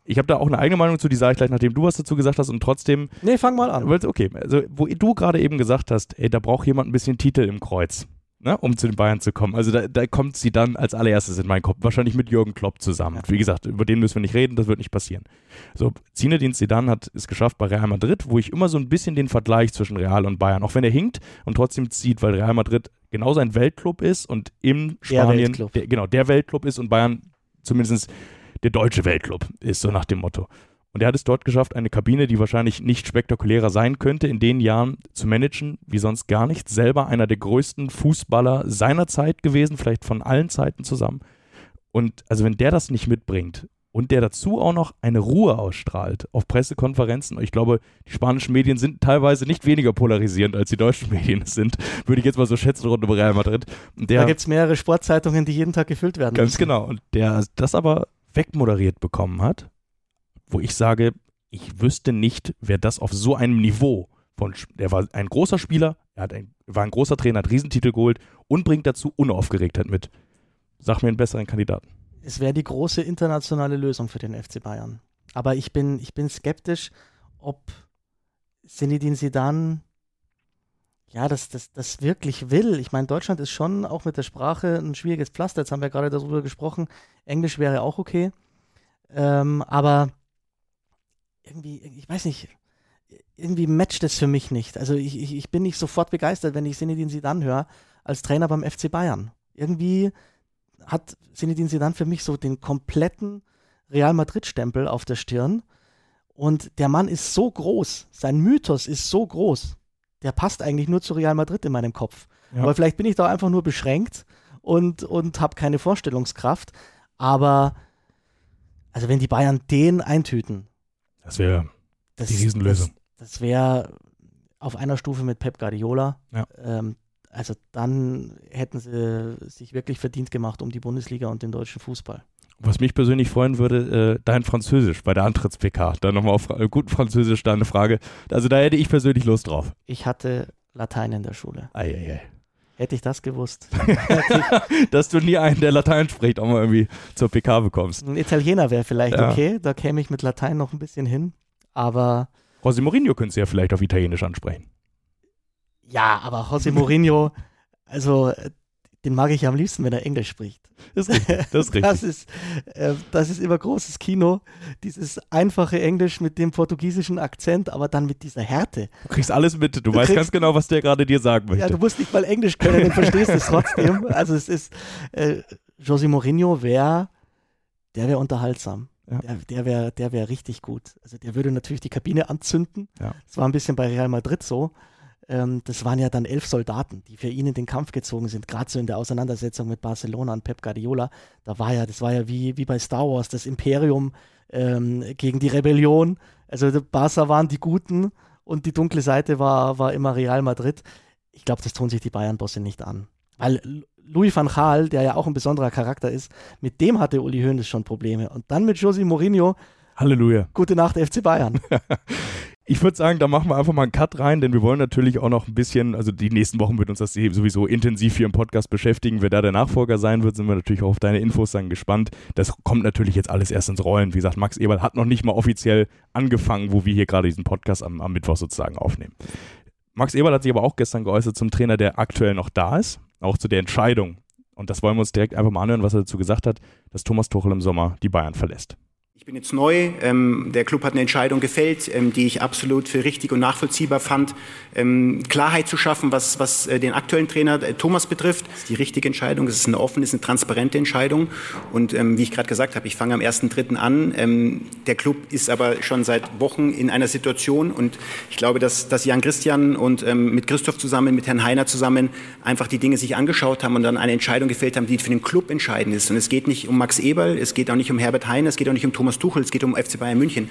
ich habe da auch eine eigene Meinung zu, die sage ich gleich, nachdem du was dazu gesagt hast und trotzdem. Nee, fang mal an. Okay, also wo du gerade eben gesagt hast, ey, da braucht jemand ein bisschen Titel im Kreuz ne, um zu den Bayern zu kommen. Also da, da, kommt sie dann als allererstes in meinen Kopf. Wahrscheinlich mit Jürgen Klopp zusammen. Wie gesagt, über den müssen wir nicht reden, das wird nicht passieren. So, Zinedine Zidane hat es geschafft bei Real Madrid, wo ich immer so ein bisschen den Vergleich zwischen Real und Bayern, auch wenn er hinkt und trotzdem zieht, weil Real Madrid genauso ein Weltclub ist und im Spanien, der der, genau, der Weltclub ist und Bayern zumindest der deutsche Weltclub ist, so nach dem Motto. Und er hat es dort geschafft, eine Kabine, die wahrscheinlich nicht spektakulärer sein könnte, in den Jahren zu managen, wie sonst gar nichts. Selber einer der größten Fußballer seiner Zeit gewesen, vielleicht von allen Zeiten zusammen. Und also wenn der das nicht mitbringt und der dazu auch noch eine Ruhe ausstrahlt auf Pressekonferenzen, ich glaube, die spanischen Medien sind teilweise nicht weniger polarisierend, als die deutschen Medien es sind, würde ich jetzt mal so schätzen rund um Real Madrid. Der, da gibt es mehrere Sportzeitungen, die jeden Tag gefüllt werden. Ganz müssen. genau. Und der das aber wegmoderiert bekommen hat wo ich sage, ich wüsste nicht, wer das auf so einem Niveau von, der war ein großer Spieler, er hat ein, war ein großer Trainer, hat Riesentitel geholt und bringt dazu Unaufgeregtheit mit. Sag mir einen besseren Kandidaten. Es wäre die große internationale Lösung für den FC Bayern. Aber ich bin, ich bin skeptisch, ob Zinedine Zidane ja, das, das, das wirklich will. Ich meine, Deutschland ist schon auch mit der Sprache ein schwieriges Pflaster. Jetzt haben wir gerade darüber gesprochen. Englisch wäre auch okay. Ähm, aber irgendwie, ich weiß nicht, irgendwie matcht es für mich nicht. Also ich, ich, ich bin nicht sofort begeistert, wenn ich Zinedine Zidane höre, als Trainer beim FC Bayern. Irgendwie hat Zinedine Zidane für mich so den kompletten Real Madrid-Stempel auf der Stirn. Und der Mann ist so groß, sein Mythos ist so groß, der passt eigentlich nur zu Real Madrid in meinem Kopf. Ja. Aber vielleicht bin ich da einfach nur beschränkt und, und habe keine Vorstellungskraft. Aber also wenn die Bayern den eintüten, das wäre die Riesenlösung. Das, das wäre auf einer Stufe mit Pep Guardiola. Ja. Ähm, also dann hätten sie sich wirklich verdient gemacht um die Bundesliga und den deutschen Fußball. Was mich persönlich freuen würde, äh, dein Französisch bei der Antritts-PK. Dann nochmal auf äh, guten Französisch da eine Frage. Also da hätte ich persönlich Lust drauf. Ich hatte Latein in der Schule. Eieiei. Hätte ich das gewusst. Dass du nie einen, der Latein spricht, auch mal irgendwie zur PK bekommst. Ein Italiener wäre vielleicht ja. okay, da käme ich mit Latein noch ein bisschen hin, aber. José Mourinho könntest du ja vielleicht auf Italienisch ansprechen. Ja, aber José Mourinho, also den mag ich am liebsten, wenn er Englisch spricht. Das ist richtig. Das ist, richtig. das ist, äh, das ist immer großes Kino. Dieses einfache Englisch mit dem portugiesischen Akzent, aber dann mit dieser Härte. Du kriegst alles mit. Du, du weißt ganz genau, was der gerade dir sagen möchte. Ja, du musst nicht mal Englisch können, dann verstehst du es trotzdem. Also es ist, äh, José Mourinho wäre, der wäre unterhaltsam. Ja. Der, der wäre der wär richtig gut. Also der würde natürlich die Kabine anzünden. Ja. Das war ein bisschen bei Real Madrid so ähm, das waren ja dann elf Soldaten, die für ihn in den Kampf gezogen sind, gerade so in der Auseinandersetzung mit Barcelona und Pep Guardiola. Da war ja, das war ja wie, wie bei Star Wars, das Imperium ähm, gegen die Rebellion. Also Barca waren die Guten und die dunkle Seite war, war immer Real Madrid. Ich glaube, das tun sich die Bayern-Bosse nicht an. Weil Louis van Gaal, der ja auch ein besonderer Charakter ist, mit dem hatte Uli Hoeneß schon Probleme. Und dann mit José Mourinho. Halleluja. Gute Nacht, FC Bayern. Ich würde sagen, da machen wir einfach mal einen Cut rein, denn wir wollen natürlich auch noch ein bisschen, also die nächsten Wochen wird uns das sowieso intensiv hier im Podcast beschäftigen. Wer da der Nachfolger sein wird, sind wir natürlich auch auf deine Infos dann gespannt. Das kommt natürlich jetzt alles erst ins Rollen. Wie gesagt, Max Eberl hat noch nicht mal offiziell angefangen, wo wir hier gerade diesen Podcast am, am Mittwoch sozusagen aufnehmen. Max Eberl hat sich aber auch gestern geäußert zum Trainer, der aktuell noch da ist, auch zu der Entscheidung. Und das wollen wir uns direkt einfach mal anhören, was er dazu gesagt hat, dass Thomas Tuchel im Sommer die Bayern verlässt. Ich bin jetzt neu. Ähm, der Club hat eine Entscheidung gefällt, ähm, die ich absolut für richtig und nachvollziehbar fand. Ähm, Klarheit zu schaffen, was, was äh, den aktuellen Trainer äh, Thomas betrifft, das ist die richtige Entscheidung. Es ist eine offene, es ist eine transparente Entscheidung. Und wie ich gerade gesagt habe, ich fange am 1.3. an. Der Club ist aber schon seit Wochen in einer Situation und ich glaube, dass, dass Jan Christian und mit Christoph zusammen, mit Herrn Heiner zusammen einfach die Dinge sich angeschaut haben und dann eine Entscheidung gefällt haben, die für den Club entscheidend ist. Und es geht nicht um Max Eberl, es geht auch nicht um Herbert Heiner, es geht auch nicht um Thomas Thomas Tuchel, es geht um FC Bayern München.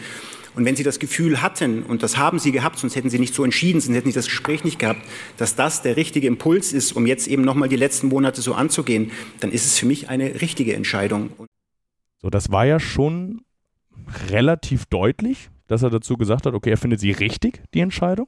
Und wenn Sie das Gefühl hatten, und das haben Sie gehabt, sonst hätten Sie nicht so entschieden, sonst hätten Sie das Gespräch nicht gehabt, dass das der richtige Impuls ist, um jetzt eben nochmal die letzten Monate so anzugehen, dann ist es für mich eine richtige Entscheidung. So, das war ja schon relativ deutlich, dass er dazu gesagt hat, okay, er findet sie richtig, die Entscheidung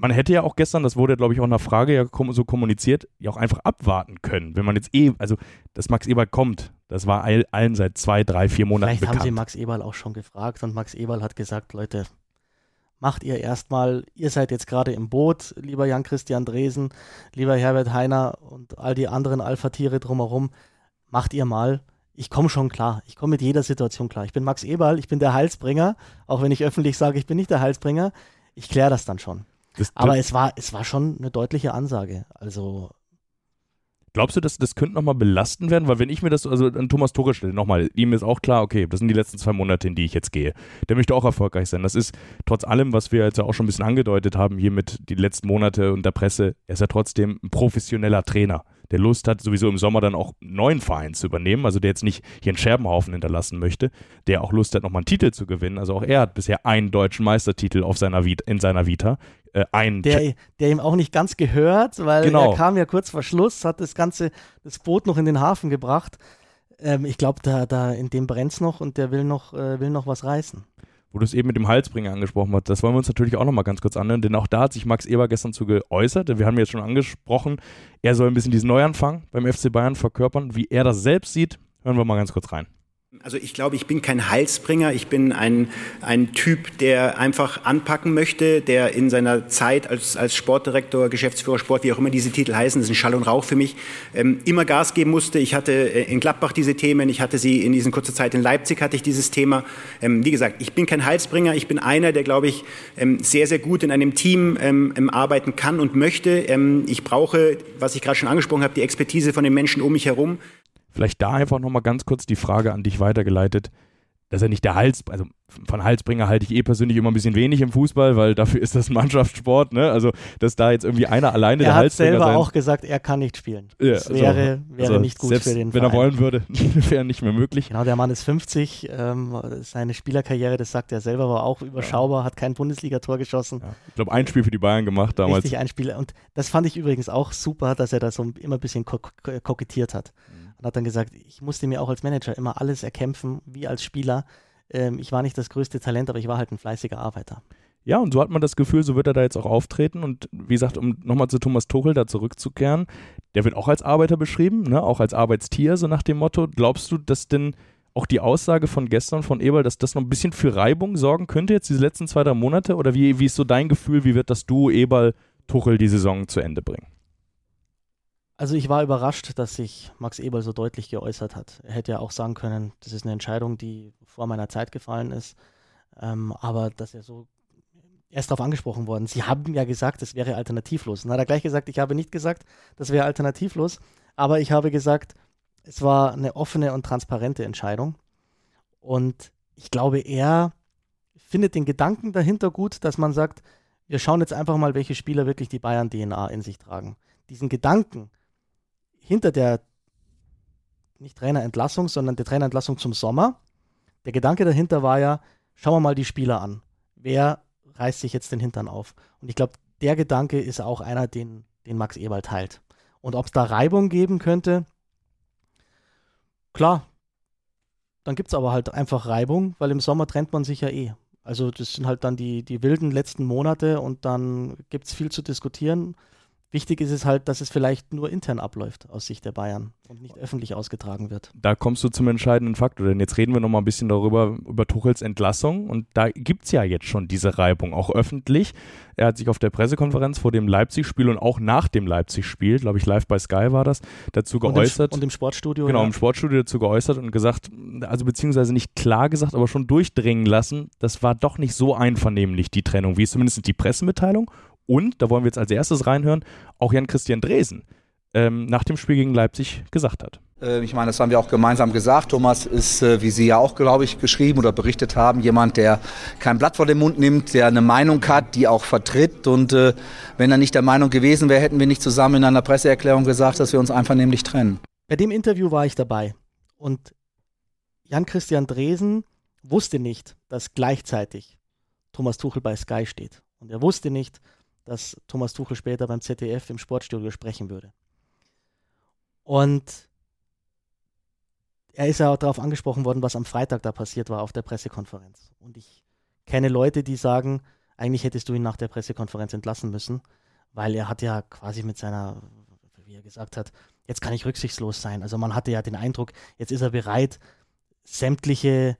man hätte ja auch gestern, das wurde, glaube ich, auch der Frage ja so kommuniziert, ja auch einfach abwarten können. Wenn man jetzt eh, also, dass Max Eberl kommt, das war all, allen seit zwei, drei, vier Monaten Vielleicht bekannt. haben sie Max Eberl auch schon gefragt und Max Eberl hat gesagt, Leute, macht ihr erstmal, ihr seid jetzt gerade im Boot, lieber Jan-Christian Dresen, lieber Herbert Heiner und all die anderen Alpha-Tiere drumherum, macht ihr mal. Ich komme schon klar. Ich komme mit jeder Situation klar. Ich bin Max Eberl, ich bin der Heilsbringer, auch wenn ich öffentlich sage, ich bin nicht der Heilsbringer. Ich kläre das dann schon. Das, Aber es war, es war schon eine deutliche Ansage. Also. Glaubst du, dass das könnte nochmal belasten werden? Weil wenn ich mir das, also an Thomas Tuchel stelle, nochmal, ihm ist auch klar, okay, das sind die letzten zwei Monate, in die ich jetzt gehe. Der möchte auch erfolgreich sein. Das ist trotz allem, was wir jetzt ja auch schon ein bisschen angedeutet haben, hier mit den letzten Monate und der Presse, er ist ja trotzdem ein professioneller Trainer der Lust hat, sowieso im Sommer dann auch einen neuen Verein zu übernehmen, also der jetzt nicht hier einen Scherbenhaufen hinterlassen möchte, der auch Lust hat, nochmal einen Titel zu gewinnen. Also auch er hat bisher einen deutschen Meistertitel auf seiner Vita, in seiner Vita. Äh, ein der, der ihm auch nicht ganz gehört, weil genau. er kam ja kurz vor Schluss, hat das ganze, das Boot noch in den Hafen gebracht. Ähm, ich glaube, da, da in dem brennt es noch und der will noch, äh, will noch was reißen wo du es eben mit dem Halsbringer angesprochen hast, das wollen wir uns natürlich auch nochmal ganz kurz anhören, denn auch da hat sich Max Eber gestern zu geäußert. Wir haben jetzt schon angesprochen, er soll ein bisschen diesen Neuanfang beim FC Bayern verkörpern. Wie er das selbst sieht, hören wir mal ganz kurz rein. Also ich glaube, ich bin kein Heilsbringer, ich bin ein, ein Typ, der einfach anpacken möchte, der in seiner Zeit als, als Sportdirektor, Geschäftsführer Sport, wie auch immer diese Titel heißen, das ist ein Schall und Rauch für mich, ähm, immer Gas geben musste. Ich hatte äh, in Gladbach diese Themen, ich hatte sie in diesen kurzer Zeit in Leipzig hatte ich dieses Thema. Ähm, wie gesagt, ich bin kein Heilsbringer, ich bin einer, der, glaube ich, ähm, sehr, sehr gut in einem Team ähm, ähm, arbeiten kann und möchte. Ähm, ich brauche, was ich gerade schon angesprochen habe, die Expertise von den Menschen um mich herum. Vielleicht da einfach nochmal ganz kurz die Frage an dich weitergeleitet dass er nicht der Hals, also von Halsbringer halte ich eh persönlich immer ein bisschen wenig im Fußball, weil dafür ist das Mannschaftssport, ne? Also, dass da jetzt irgendwie einer alleine er der Halsbringer Er hat selber auch gesagt, er kann nicht spielen. Ja, das wäre, so. wäre also nicht gut für den Wenn er wollen würde, wäre nicht mehr möglich. Genau, der Mann ist 50, ähm, seine Spielerkarriere, das sagt er selber, war auch überschaubar, ja. hat kein Bundesligator geschossen. Ja. Ich glaube, ein Spiel für die Bayern gemacht damals. Richtig, ein Spiel. Und das fand ich übrigens auch super, dass er da so immer ein bisschen ko kokettiert hat. Mhm. Und hat dann gesagt, ich musste mir auch als Manager immer alles erkämpfen, wie als Spieler ähm, ich war nicht das größte Talent, aber ich war halt ein fleißiger Arbeiter. Ja, und so hat man das Gefühl, so wird er da jetzt auch auftreten. Und wie gesagt, um nochmal zu Thomas Tuchel da zurückzukehren, der wird auch als Arbeiter beschrieben, ne? auch als Arbeitstier, so nach dem Motto. Glaubst du, dass denn auch die Aussage von gestern von Eberl, dass das noch ein bisschen für Reibung sorgen könnte, jetzt diese letzten zwei, drei Monate? Oder wie, wie ist so dein Gefühl, wie wird das du, Eberl, Tuchel die Saison zu Ende bringen? Also ich war überrascht, dass sich Max Eberl so deutlich geäußert hat. Er hätte ja auch sagen können, das ist eine Entscheidung, die vor meiner Zeit gefallen ist. Ähm, aber dass er so er ist darauf angesprochen worden. Sie haben ja gesagt, es wäre alternativlos. Dann hat er gleich gesagt, ich habe nicht gesagt, das wäre alternativlos, aber ich habe gesagt, es war eine offene und transparente Entscheidung. Und ich glaube, er findet den Gedanken dahinter gut, dass man sagt, wir schauen jetzt einfach mal, welche Spieler wirklich die Bayern-DNA in sich tragen. Diesen Gedanken, hinter der nicht Trainerentlassung, sondern der Trainerentlassung zum Sommer. Der Gedanke dahinter war ja, schauen wir mal die Spieler an. Wer reißt sich jetzt den Hintern auf? Und ich glaube, der Gedanke ist auch einer, den, den Max Eberl teilt. Und ob es da Reibung geben könnte, klar, dann gibt es aber halt einfach Reibung, weil im Sommer trennt man sich ja eh. Also das sind halt dann die, die wilden letzten Monate und dann gibt es viel zu diskutieren Wichtig ist es halt, dass es vielleicht nur intern abläuft aus Sicht der Bayern und nicht öffentlich ausgetragen wird. Da kommst du zum entscheidenden Faktor, denn jetzt reden wir noch mal ein bisschen darüber, über Tuchels Entlassung und da gibt es ja jetzt schon diese Reibung, auch öffentlich. Er hat sich auf der Pressekonferenz vor dem Leipzig-Spiel und auch nach dem Leipzig-Spiel, glaube ich, live bei Sky war das, dazu geäußert. Und im, und im Sportstudio. Genau, ja. im Sportstudio dazu geäußert und gesagt, also beziehungsweise nicht klar gesagt, aber schon durchdringen lassen, das war doch nicht so einvernehmlich, die Trennung, wie es zumindest die Pressemitteilung und, da wollen wir jetzt als erstes reinhören, auch Jan-Christian Dresen ähm, nach dem Spiel gegen Leipzig gesagt hat. Äh, ich meine, das haben wir auch gemeinsam gesagt. Thomas ist, äh, wie Sie ja auch, glaube ich, geschrieben oder berichtet haben, jemand, der kein Blatt vor den Mund nimmt, der eine Meinung hat, die auch vertritt. Und äh, wenn er nicht der Meinung gewesen wäre, hätten wir nicht zusammen in einer Presseerklärung gesagt, dass wir uns einvernehmlich trennen. Bei dem Interview war ich dabei. Und Jan-Christian Dresen wusste nicht, dass gleichzeitig Thomas Tuchel bei Sky steht. Und er wusste nicht, dass Thomas Tuchel später beim ZDF im Sportstudio sprechen würde. Und er ist ja auch darauf angesprochen worden, was am Freitag da passiert war auf der Pressekonferenz. Und ich kenne Leute, die sagen, eigentlich hättest du ihn nach der Pressekonferenz entlassen müssen, weil er hat ja quasi mit seiner, wie er gesagt hat, jetzt kann ich rücksichtslos sein. Also man hatte ja den Eindruck, jetzt ist er bereit, sämtliche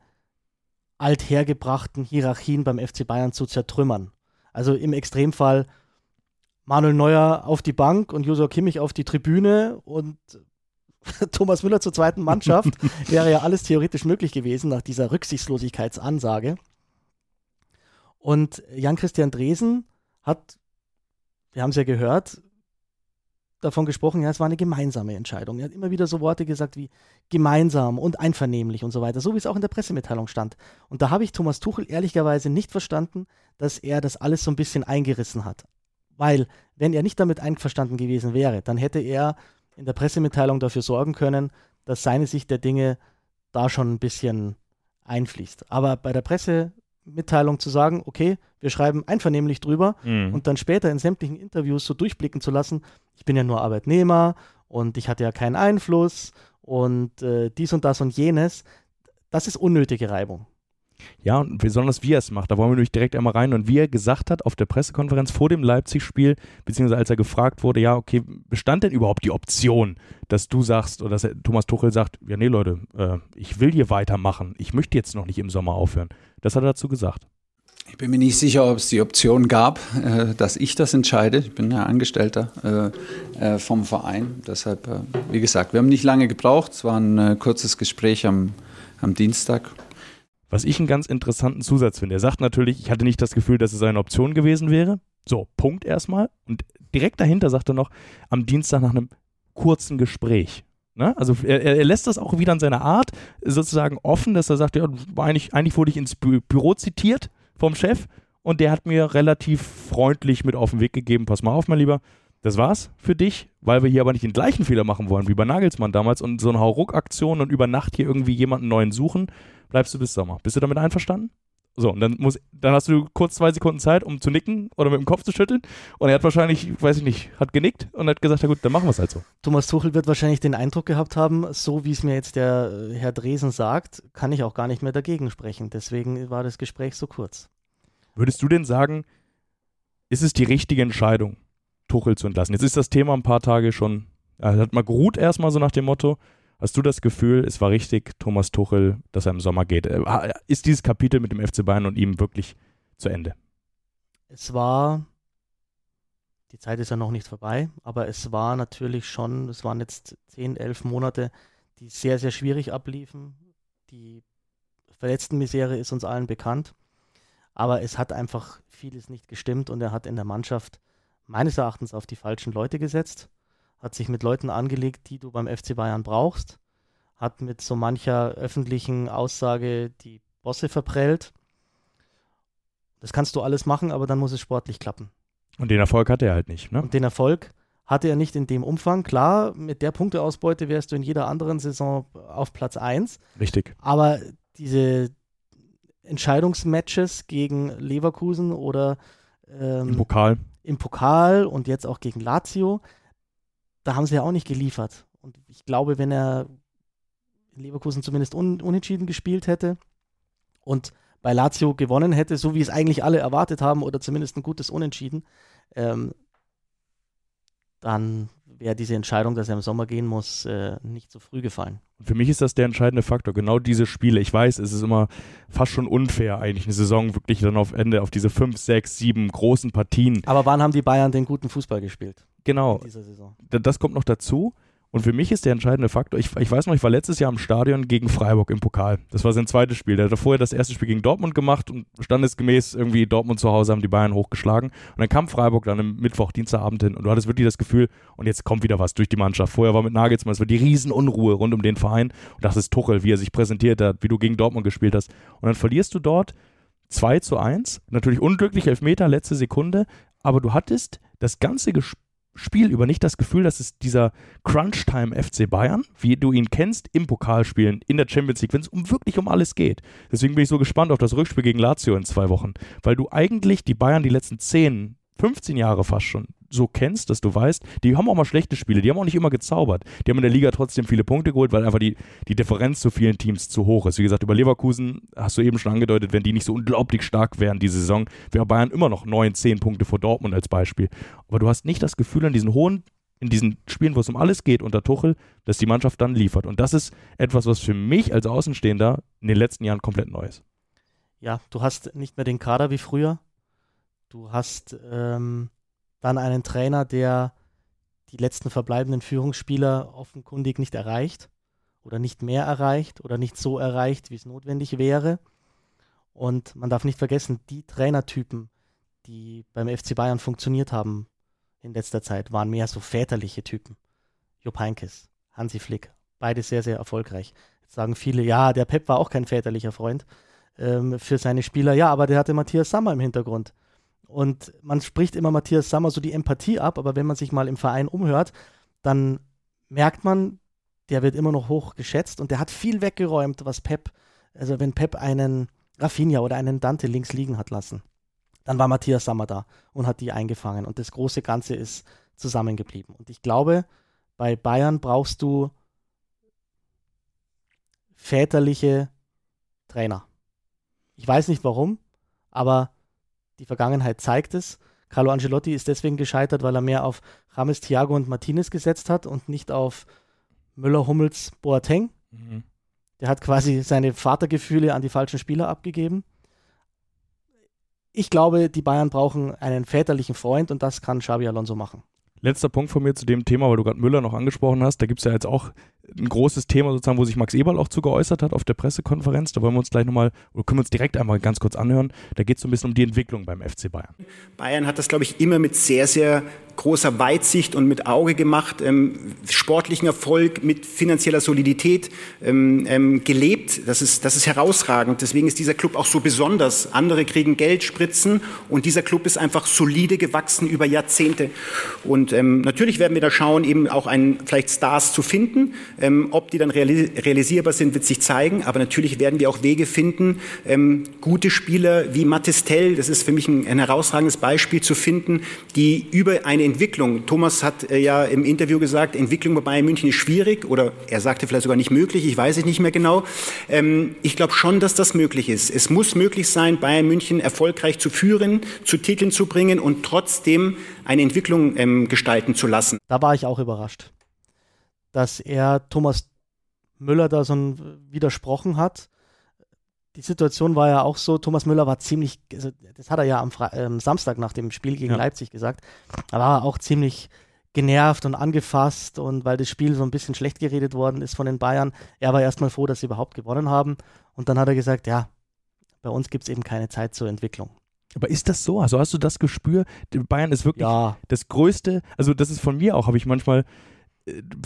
althergebrachten Hierarchien beim FC Bayern zu zertrümmern. Also im Extremfall Manuel Neuer auf die Bank und Josua Kimmich auf die Tribüne und Thomas Müller zur zweiten Mannschaft. Wäre ja alles theoretisch möglich gewesen nach dieser Rücksichtslosigkeitsansage. Und Jan-Christian Dresen hat, wir haben es ja gehört, davon gesprochen, ja, es war eine gemeinsame Entscheidung. Er hat immer wieder so Worte gesagt wie gemeinsam und einvernehmlich und so weiter, so wie es auch in der Pressemitteilung stand. Und da habe ich Thomas Tuchel ehrlicherweise nicht verstanden, dass er das alles so ein bisschen eingerissen hat. Weil, wenn er nicht damit einverstanden gewesen wäre, dann hätte er in der Pressemitteilung dafür sorgen können, dass seine Sicht der Dinge da schon ein bisschen einfließt. Aber bei der Pressemitteilung zu sagen, okay, wir schreiben einvernehmlich drüber mhm. und dann später in sämtlichen Interviews so durchblicken zu lassen, ich bin ja nur Arbeitnehmer und ich hatte ja keinen Einfluss und äh, dies und das und jenes, das ist unnötige Reibung. Ja, und besonders wie er es macht, da wollen wir nämlich direkt einmal rein. Und wie er gesagt hat auf der Pressekonferenz vor dem Leipzig-Spiel, beziehungsweise als er gefragt wurde, ja, okay, bestand denn überhaupt die Option, dass du sagst oder dass Thomas Tuchel sagt, ja, nee, Leute, äh, ich will hier weitermachen, ich möchte jetzt noch nicht im Sommer aufhören. Das hat er dazu gesagt. Ich bin mir nicht sicher, ob es die Option gab, äh, dass ich das entscheide. Ich bin ja Angestellter äh, äh vom Verein. Deshalb, äh, wie gesagt, wir haben nicht lange gebraucht. Es war ein äh, kurzes Gespräch am, am Dienstag. Was ich einen ganz interessanten Zusatz finde. Er sagt natürlich, ich hatte nicht das Gefühl, dass es eine Option gewesen wäre. So, Punkt erstmal. Und direkt dahinter sagt er noch, am Dienstag nach einem kurzen Gespräch. Ne? Also er, er, lässt das auch wieder in seiner Art sozusagen offen, dass er sagt, ja, eigentlich, eigentlich wurde ich ins Bü Büro zitiert vom Chef und der hat mir relativ freundlich mit auf den Weg gegeben, pass mal auf, mein Lieber, das war's für dich, weil wir hier aber nicht den gleichen Fehler machen wollen wie bei Nagelsmann damals und so eine Hauruck-Aktion und über Nacht hier irgendwie jemanden neuen suchen, bleibst du bis Sommer. Bist du damit einverstanden? So, und dann, muss, dann hast du kurz zwei Sekunden Zeit, um zu nicken oder mit dem Kopf zu schütteln. Und er hat wahrscheinlich, weiß ich nicht, hat genickt und hat gesagt, ja gut, dann machen wir es halt so. Thomas Tuchel wird wahrscheinlich den Eindruck gehabt haben, so wie es mir jetzt der äh, Herr Dresen sagt, kann ich auch gar nicht mehr dagegen sprechen. Deswegen war das Gespräch so kurz. Würdest du denn sagen, ist es die richtige Entscheidung, Tuchel zu entlassen? Jetzt ist das Thema ein paar Tage schon, er hat mal geruht erstmal so nach dem Motto, Hast du das Gefühl, es war richtig, Thomas Tuchel, dass er im Sommer geht? Äh, ist dieses Kapitel mit dem FC Bayern und ihm wirklich zu Ende? Es war, die Zeit ist ja noch nicht vorbei, aber es war natürlich schon, es waren jetzt zehn, elf Monate, die sehr, sehr schwierig abliefen. Die Verletztenmisere ist uns allen bekannt, aber es hat einfach vieles nicht gestimmt und er hat in der Mannschaft meines Erachtens auf die falschen Leute gesetzt hat sich mit Leuten angelegt, die du beim FC Bayern brauchst, hat mit so mancher öffentlichen Aussage die Bosse verprellt. Das kannst du alles machen, aber dann muss es sportlich klappen. Und den Erfolg hatte er halt nicht, ne? Und den Erfolg hatte er nicht in dem Umfang. Klar, mit der Punkteausbeute wärst du in jeder anderen Saison auf Platz 1. Richtig. Aber diese Entscheidungsmatches gegen Leverkusen oder ähm, im Pokal. Im Pokal und jetzt auch gegen Lazio, da haben sie ja auch nicht geliefert. Und ich glaube, wenn er in Leverkusen zumindest un unentschieden gespielt hätte und bei Lazio gewonnen hätte, so wie es eigentlich alle erwartet haben, oder zumindest ein gutes Unentschieden, ähm, dann wäre diese Entscheidung, dass er im Sommer gehen muss, äh, nicht so früh gefallen. Für mich ist das der entscheidende Faktor. Genau diese Spiele. Ich weiß, es ist immer fast schon unfair, eigentlich eine Saison wirklich dann auf Ende auf diese fünf, sechs, sieben großen Partien. Aber wann haben die Bayern den guten Fußball gespielt? Genau. Das kommt noch dazu. Und für mich ist der entscheidende Faktor, ich, ich weiß noch, ich war letztes Jahr im Stadion gegen Freiburg im Pokal. Das war sein zweites Spiel. Der hat vorher das erste Spiel gegen Dortmund gemacht und standesgemäß irgendwie Dortmund zu Hause haben die Bayern hochgeschlagen. Und dann kam Freiburg dann im Mittwoch, Dienstagabend hin und du hattest wirklich das Gefühl, und jetzt kommt wieder was durch die Mannschaft. Vorher war mit Nagelsmann, es war die Riesenunruhe rund um den Verein. Und das ist Tuchel, wie er sich präsentiert hat, wie du gegen Dortmund gespielt hast. Und dann verlierst du dort 2 zu 1. Natürlich unglücklich, Elfmeter, letzte Sekunde. Aber du hattest das ganze Gespiel Spiel über nicht das Gefühl, dass es dieser Crunch-Time FC Bayern, wie du ihn kennst, im Pokalspielen, in der Champions League, wenn es um, wirklich um alles geht. Deswegen bin ich so gespannt auf das Rückspiel gegen Lazio in zwei Wochen, weil du eigentlich die Bayern die letzten 10, 15 Jahre fast schon so kennst, dass du weißt, die haben auch mal schlechte Spiele, die haben auch nicht immer gezaubert. Die haben in der Liga trotzdem viele Punkte geholt, weil einfach die, die Differenz zu vielen Teams zu hoch ist. Wie gesagt, über Leverkusen hast du eben schon angedeutet, wenn die nicht so unglaublich stark wären diese Saison, wäre Bayern immer noch 9, 10 Punkte vor Dortmund als Beispiel. Aber du hast nicht das Gefühl an diesen hohen in diesen Spielen, wo es um alles geht unter Tuchel, dass die Mannschaft dann liefert. Und das ist etwas, was für mich als Außenstehender in den letzten Jahren komplett neu ist. Ja, du hast nicht mehr den Kader wie früher. Du hast ähm, dann einen Trainer, der die letzten verbleibenden Führungsspieler offenkundig nicht erreicht oder nicht mehr erreicht oder nicht so erreicht, wie es notwendig wäre. Und man darf nicht vergessen, die Trainertypen, die beim FC Bayern funktioniert haben in letzter Zeit, waren mehr so väterliche Typen. Jupp Heynckes, Hansi Flick, beide sehr, sehr erfolgreich. Jetzt sagen viele, ja, der Pep war auch kein väterlicher Freund ähm, für seine Spieler. Ja, aber der hatte Matthias Sammer im Hintergrund. Und man spricht immer Matthias Sammer so die Empathie ab, aber wenn man sich mal im Verein umhört, dann merkt man, der wird immer noch hoch geschätzt und der hat viel weggeräumt, was Pep, also wenn Pep einen Rafinha oder einen Dante links liegen hat lassen, dann war Matthias Sammer da und hat die eingefangen und das große Ganze ist zusammengeblieben. Und ich glaube, bei Bayern brauchst du väterliche Trainer. Ich weiß nicht warum, aber die Vergangenheit zeigt es. Carlo Angelotti ist deswegen gescheitert, weil er mehr auf James Thiago und Martinez gesetzt hat und nicht auf Müller, Hummels, Boateng. Mhm. Der hat quasi seine Vatergefühle an die falschen Spieler abgegeben. Ich glaube, die Bayern brauchen einen väterlichen Freund und das kann Xabi Alonso machen. Letzter Punkt von mir zu dem Thema, weil du gerade Müller noch angesprochen hast. Da gibt es ja jetzt auch ein großes Thema sozusagen, wo sich Max Eberl auch zu geäußert hat auf der Pressekonferenz. Da wollen wir uns gleich nochmal, oder können wir uns direkt einmal ganz kurz anhören. Da geht es so ein bisschen um die Entwicklung beim FC Bayern. Bayern hat das, glaube ich, immer mit sehr, sehr großer Weitsicht und mit Auge gemacht, ähm, sportlichen Erfolg mit finanzieller Solidität ähm, ähm, gelebt. Das ist, das ist herausragend. Deswegen ist dieser Club auch so besonders. Andere kriegen Geld, Spritzen und dieser Club ist einfach solide gewachsen über Jahrzehnte. Und ähm, natürlich werden wir da schauen, eben auch einen, vielleicht Stars zu finden. Ähm, ob die dann realisierbar sind, wird sich zeigen. Aber natürlich werden wir auch Wege finden, ähm, gute Spieler wie Mattistell, das ist für mich ein, ein herausragendes Beispiel zu finden, die über eine Entwicklung, Thomas hat äh, ja im Interview gesagt, Entwicklung bei Bayern München ist schwierig oder er sagte vielleicht sogar nicht möglich, ich weiß es nicht mehr genau. Ähm, ich glaube schon, dass das möglich ist. Es muss möglich sein, Bayern München erfolgreich zu führen, zu Titeln zu bringen und trotzdem eine Entwicklung gestalten zu lassen. Da war ich auch überrascht dass er Thomas Müller da so widersprochen hat. Die Situation war ja auch so, Thomas Müller war ziemlich, also das hat er ja am Fre äh, Samstag nach dem Spiel gegen ja. Leipzig gesagt, da war er auch ziemlich genervt und angefasst und weil das Spiel so ein bisschen schlecht geredet worden ist von den Bayern. Er war erstmal froh, dass sie überhaupt gewonnen haben. Und dann hat er gesagt, ja, bei uns gibt es eben keine Zeit zur Entwicklung. Aber ist das so? Also hast du das Gespür? Bayern ist wirklich ja. das Größte, also das ist von mir auch, habe ich manchmal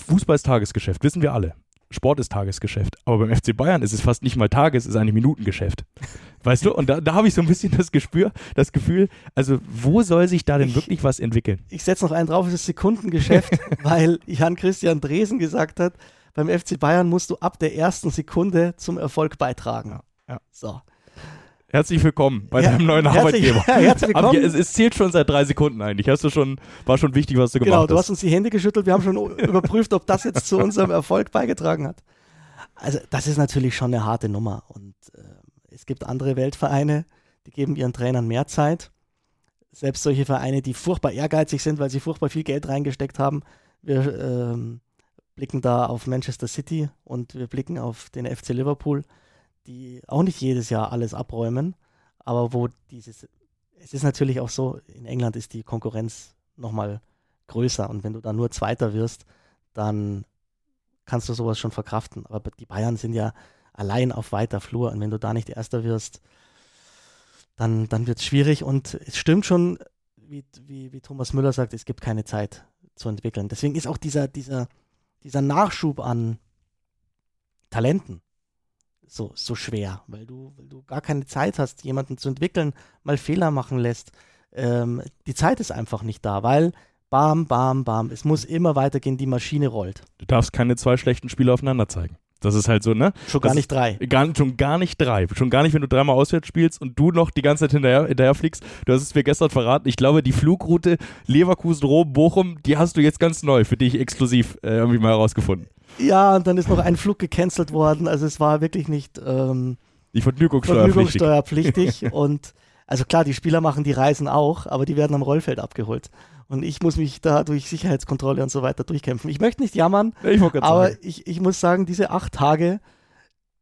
Fußball ist Tagesgeschäft, wissen wir alle. Sport ist Tagesgeschäft. Aber beim FC Bayern ist es fast nicht mal Tages, es ist eigentlich Minutengeschäft. Weißt du? Und da, da habe ich so ein bisschen das Gespür, das Gefühl, also wo soll sich da denn ich, wirklich was entwickeln? Ich setze noch einen drauf, es ist Sekundengeschäft, weil Jan Christian Dresen gesagt hat, beim FC Bayern musst du ab der ersten Sekunde zum Erfolg beitragen. Ja, ja. So. Herzlich willkommen bei ja, deinem neuen herzlich, Arbeitgeber. Ja, herzlich willkommen. es, es, zählt schon seit drei Sekunden eigentlich. Hast du schon, war schon wichtig, was du genau, gemacht hast. Genau, du hast uns die Hände geschüttelt. Wir haben schon überprüft, ob das jetzt zu unserem Erfolg beigetragen hat. Also, das ist natürlich schon eine harte Nummer. Und äh, es gibt andere Weltvereine, die geben ihren Trainern mehr Zeit. selbst solche Vereine, die furchtbar ehrgeizig sind, weil sie furchtbar viel Geld reingesteckt haben, wir ähm, blicken da auf Manchester City und wir blicken auf den FC Liverpool, die auch nicht jedes Jahr alles abräumen, aber wo dieses, es ist natürlich auch so, in England ist die Konkurrenz nochmal größer und wenn du da nur Zweiter wirst, dann kannst du sowas schon verkraften. Aber die Bayern sind ja allein auf weiter Flur und wenn du da nicht Erster wirst, dann, dann wird es schwierig und es stimmt schon, wie, wie, wie Thomas Müller sagt, es gibt keine Zeit zu entwickeln. Deswegen ist auch dieser, dieser, dieser Nachschub an Talenten so, so schwer, weil du, weil du gar keine Zeit hast, jemanden zu entwickeln, mal Fehler machen lässt. Ähm, die Zeit ist einfach nicht da, weil bam, bam, bam, es muss immer weitergehen, die Maschine rollt. Du darfst keine zwei schlechten Spiele aufeinander zeigen. Das ist halt so, ne? Schon gar das nicht drei. Gar, schon gar nicht drei. Schon gar nicht, wenn du dreimal auswärts spielst und du noch die ganze Zeit hinterher, hinterher fliegst. Du hast es mir gestern verraten. Ich glaube, die Flugroute Leverkusen, Rom, Bochum, die hast du jetzt ganz neu für dich exklusiv äh, irgendwie mal herausgefunden. Ja, und dann ist noch ein Flug gecancelt worden. Also es war wirklich nicht ähm, die Vergnügungssteuerpflichtig. Vergnügungssteuerpflichtig. und also klar, die Spieler machen die Reisen auch, aber die werden am Rollfeld abgeholt. Und ich muss mich da durch Sicherheitskontrolle und so weiter durchkämpfen. Ich möchte nicht jammern, ich aber ich, ich muss sagen, diese acht Tage,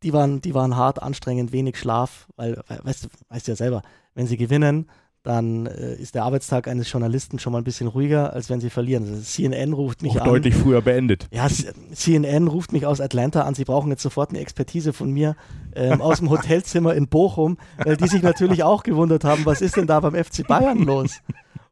die waren, die waren hart, anstrengend, wenig Schlaf, weil, weißt du, weißt ja selber, wenn sie gewinnen, dann äh, ist der Arbeitstag eines Journalisten schon mal ein bisschen ruhiger, als wenn sie verlieren. Also CNN ruft mich Auch an. deutlich früher beendet. Ja, CNN ruft mich aus Atlanta an. Sie brauchen jetzt sofort eine Expertise von mir ähm, aus dem Hotelzimmer in Bochum, weil die sich natürlich auch gewundert haben, was ist denn da beim FC Bayern los?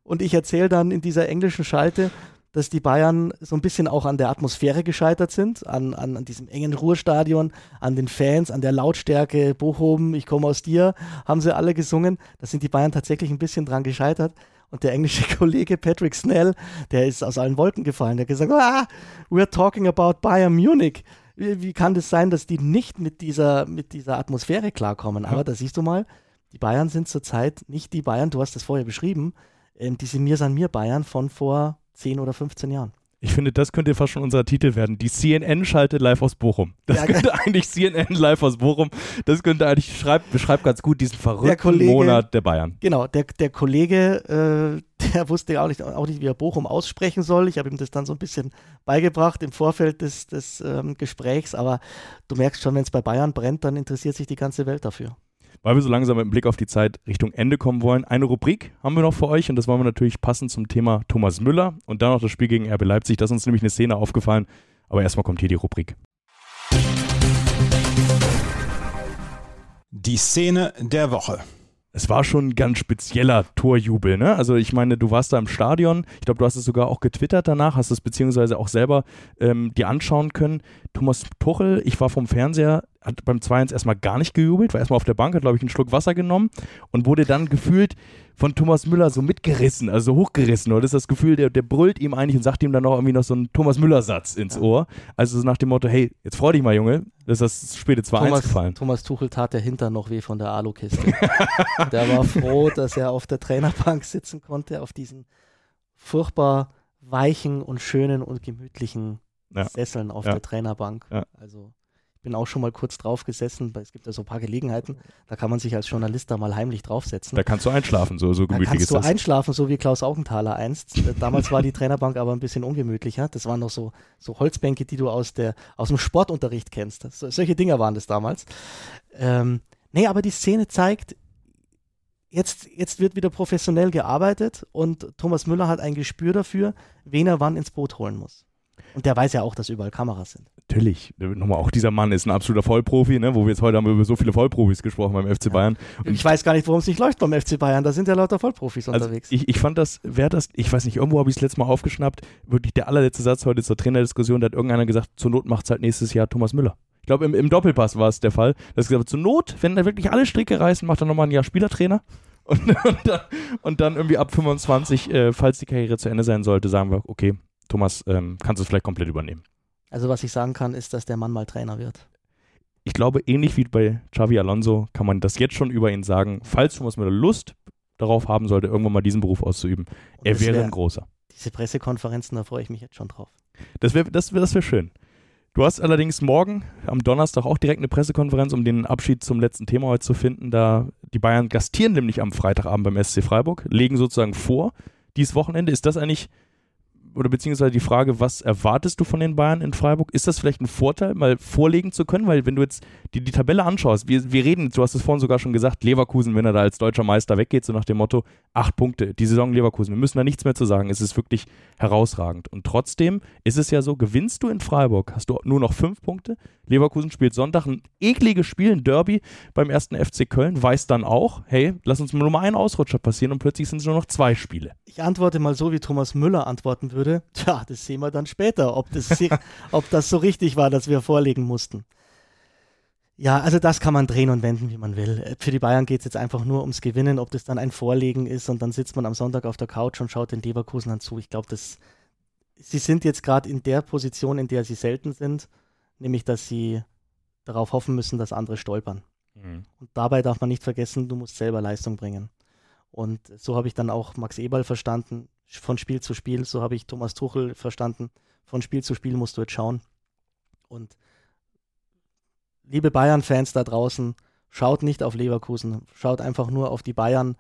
Und ich erzähle dann in dieser englischen Schalte, dass die Bayern so ein bisschen auch an der Atmosphäre gescheitert sind, an, an, an diesem engen Ruhrstadion, an den Fans, an der Lautstärke, Bochum, ich komme aus dir, haben sie alle gesungen. Da sind die Bayern tatsächlich ein bisschen dran gescheitert. Und der englische Kollege Patrick Snell, der ist aus allen Wolken gefallen. Der hat gesagt, ah, we're talking about Bayern Munich. Wie, wie, kann das sein, dass die nicht mit dieser, mit dieser Atmosphäre klarkommen? Aber da siehst du mal, die Bayern sind zurzeit nicht die Bayern, du hast das vorher beschrieben, ähm, diese Mir san mir Bayern von vor 10 oder 15 Jahren. Ich finde, das könnte fast schon unser Titel werden. Die CNN schaltet live aus Bochum. Das ja, könnte eigentlich CNN live aus Bochum. Das könnte eigentlich schreibt, beschreibt ganz gut diesen verrückten Kollege, Monat der Bayern. Genau, der, der Kollege, äh, der wusste auch nicht, auch nicht, wie er Bochum aussprechen soll. Ich habe ihm das dann so ein bisschen beigebracht im Vorfeld des, des ähm, Gesprächs. Aber du merkst schon, wenn es bei Bayern brennt, dann interessiert sich die ganze Welt dafür weil wir so langsam mit dem Blick auf die Zeit Richtung Ende kommen wollen. Eine Rubrik haben wir noch für euch und das wollen wir natürlich passend zum Thema Thomas Müller und dann noch das Spiel gegen RB Leipzig. Da ist uns nämlich eine Szene aufgefallen. Aber erstmal kommt hier die Rubrik. Die Szene der Woche es war schon ein ganz spezieller Torjubel, ne? Also ich meine, du warst da im Stadion, ich glaube, du hast es sogar auch getwittert danach, hast es beziehungsweise auch selber ähm, dir anschauen können. Thomas Tuchel, ich war vom Fernseher, hat beim 2-1 erstmal gar nicht gejubelt, war erstmal auf der Bank, hat, glaube ich, einen Schluck Wasser genommen und wurde dann gefühlt von Thomas Müller so mitgerissen, also hochgerissen. Oder das ist das Gefühl, der, der brüllt ihm eigentlich und sagt ihm dann noch irgendwie noch so einen Thomas Müller-Satz ins Ohr. Also so nach dem Motto, hey, jetzt freu dich mal, Junge, das ist das späte 2-1 gefallen. Thomas Tuchel tat der Hintern noch weh von der Alukiste. der war froh, dass er auf der Trainerbank sitzen konnte, auf diesen furchtbar weichen und schönen und gemütlichen ja. Sesseln auf ja. der Trainerbank. Ja. Also bin auch schon mal kurz drauf gesessen. Es gibt ja so ein paar Gelegenheiten, da kann man sich als Journalist da mal heimlich draufsetzen. Da kannst du einschlafen, so, so gemütlich da kannst ist du das. einschlafen, so wie Klaus Augenthaler einst. Äh, damals war die Trainerbank aber ein bisschen ungemütlicher. Das waren noch so, so Holzbänke, die du aus, der, aus dem Sportunterricht kennst. So, solche Dinger waren das damals. Ähm, nee, aber die Szene zeigt, jetzt, jetzt wird wieder professionell gearbeitet und Thomas Müller hat ein Gespür dafür, wen er wann ins Boot holen muss. Und der weiß ja auch, dass überall Kameras sind. Natürlich. Nochmal, auch dieser Mann ist ein absoluter Vollprofi, ne? wo wir jetzt heute haben über so viele Vollprofis gesprochen beim FC Bayern. Und ich weiß gar nicht, warum es nicht läuft beim FC Bayern. Da sind ja lauter Vollprofis also unterwegs. Ich, ich fand das, wer das, ich weiß nicht, irgendwo habe ich es letztes Mal aufgeschnappt, wirklich der allerletzte Satz heute zur Trainerdiskussion, da hat irgendeiner gesagt, zur Not macht es halt nächstes Jahr Thomas Müller. Ich glaube, im, im, Doppelpass war es der Fall. Das gesagt, zur Not, wenn da wirklich alle Stricke reißen, macht er nochmal ein Jahr Spielertrainer. Und, und, dann, und, dann, irgendwie ab 25, äh, falls die Karriere zu Ende sein sollte, sagen wir, okay, Thomas, ähm, kannst du es vielleicht komplett übernehmen. Also was ich sagen kann, ist, dass der Mann mal Trainer wird. Ich glaube, ähnlich wie bei Xavi Alonso kann man das jetzt schon über ihn sagen. Falls Thomas Müller Lust darauf haben sollte, irgendwann mal diesen Beruf auszuüben, Und er wäre wär, ein großer. Diese Pressekonferenzen, da freue ich mich jetzt schon drauf. Das wäre das wär, das wär schön. Du hast allerdings morgen am Donnerstag auch direkt eine Pressekonferenz, um den Abschied zum letzten Thema heute zu finden. Da die Bayern gastieren nämlich am Freitagabend beim SC Freiburg, legen sozusagen vor. Dieses Wochenende ist das eigentlich oder beziehungsweise die Frage, was erwartest du von den Bayern in Freiburg? Ist das vielleicht ein Vorteil, mal vorlegen zu können? Weil wenn du jetzt die, die Tabelle anschaust, wir, wir reden, du hast es vorhin sogar schon gesagt, Leverkusen, wenn er da als deutscher Meister weggeht, so nach dem Motto, acht Punkte, die Saison Leverkusen, wir müssen da nichts mehr zu sagen, es ist wirklich herausragend. Und trotzdem ist es ja so, gewinnst du in Freiburg, hast du nur noch fünf Punkte, Leverkusen spielt Sonntag ein ekliges Spiel, ein Derby beim ersten FC Köln, weiß dann auch, hey, lass uns nur mal einen Ausrutscher passieren und plötzlich sind es nur noch zwei Spiele. Ich antworte mal so, wie Thomas Müller antworten würde. Tja, das sehen wir dann später, ob das, ob das so richtig war, dass wir vorlegen mussten. Ja, also das kann man drehen und wenden, wie man will. Für die Bayern geht es jetzt einfach nur ums Gewinnen, ob das dann ein Vorlegen ist und dann sitzt man am Sonntag auf der Couch und schaut den Leverkusen dann zu. Ich glaube, sie sind jetzt gerade in der Position, in der sie selten sind nämlich dass sie darauf hoffen müssen, dass andere stolpern. Mhm. Und dabei darf man nicht vergessen, du musst selber Leistung bringen. Und so habe ich dann auch Max Eberl verstanden, von Spiel zu Spiel. So habe ich Thomas Tuchel verstanden, von Spiel zu Spiel musst du jetzt schauen. Und liebe Bayern-Fans da draußen, schaut nicht auf Leverkusen, schaut einfach nur auf die Bayern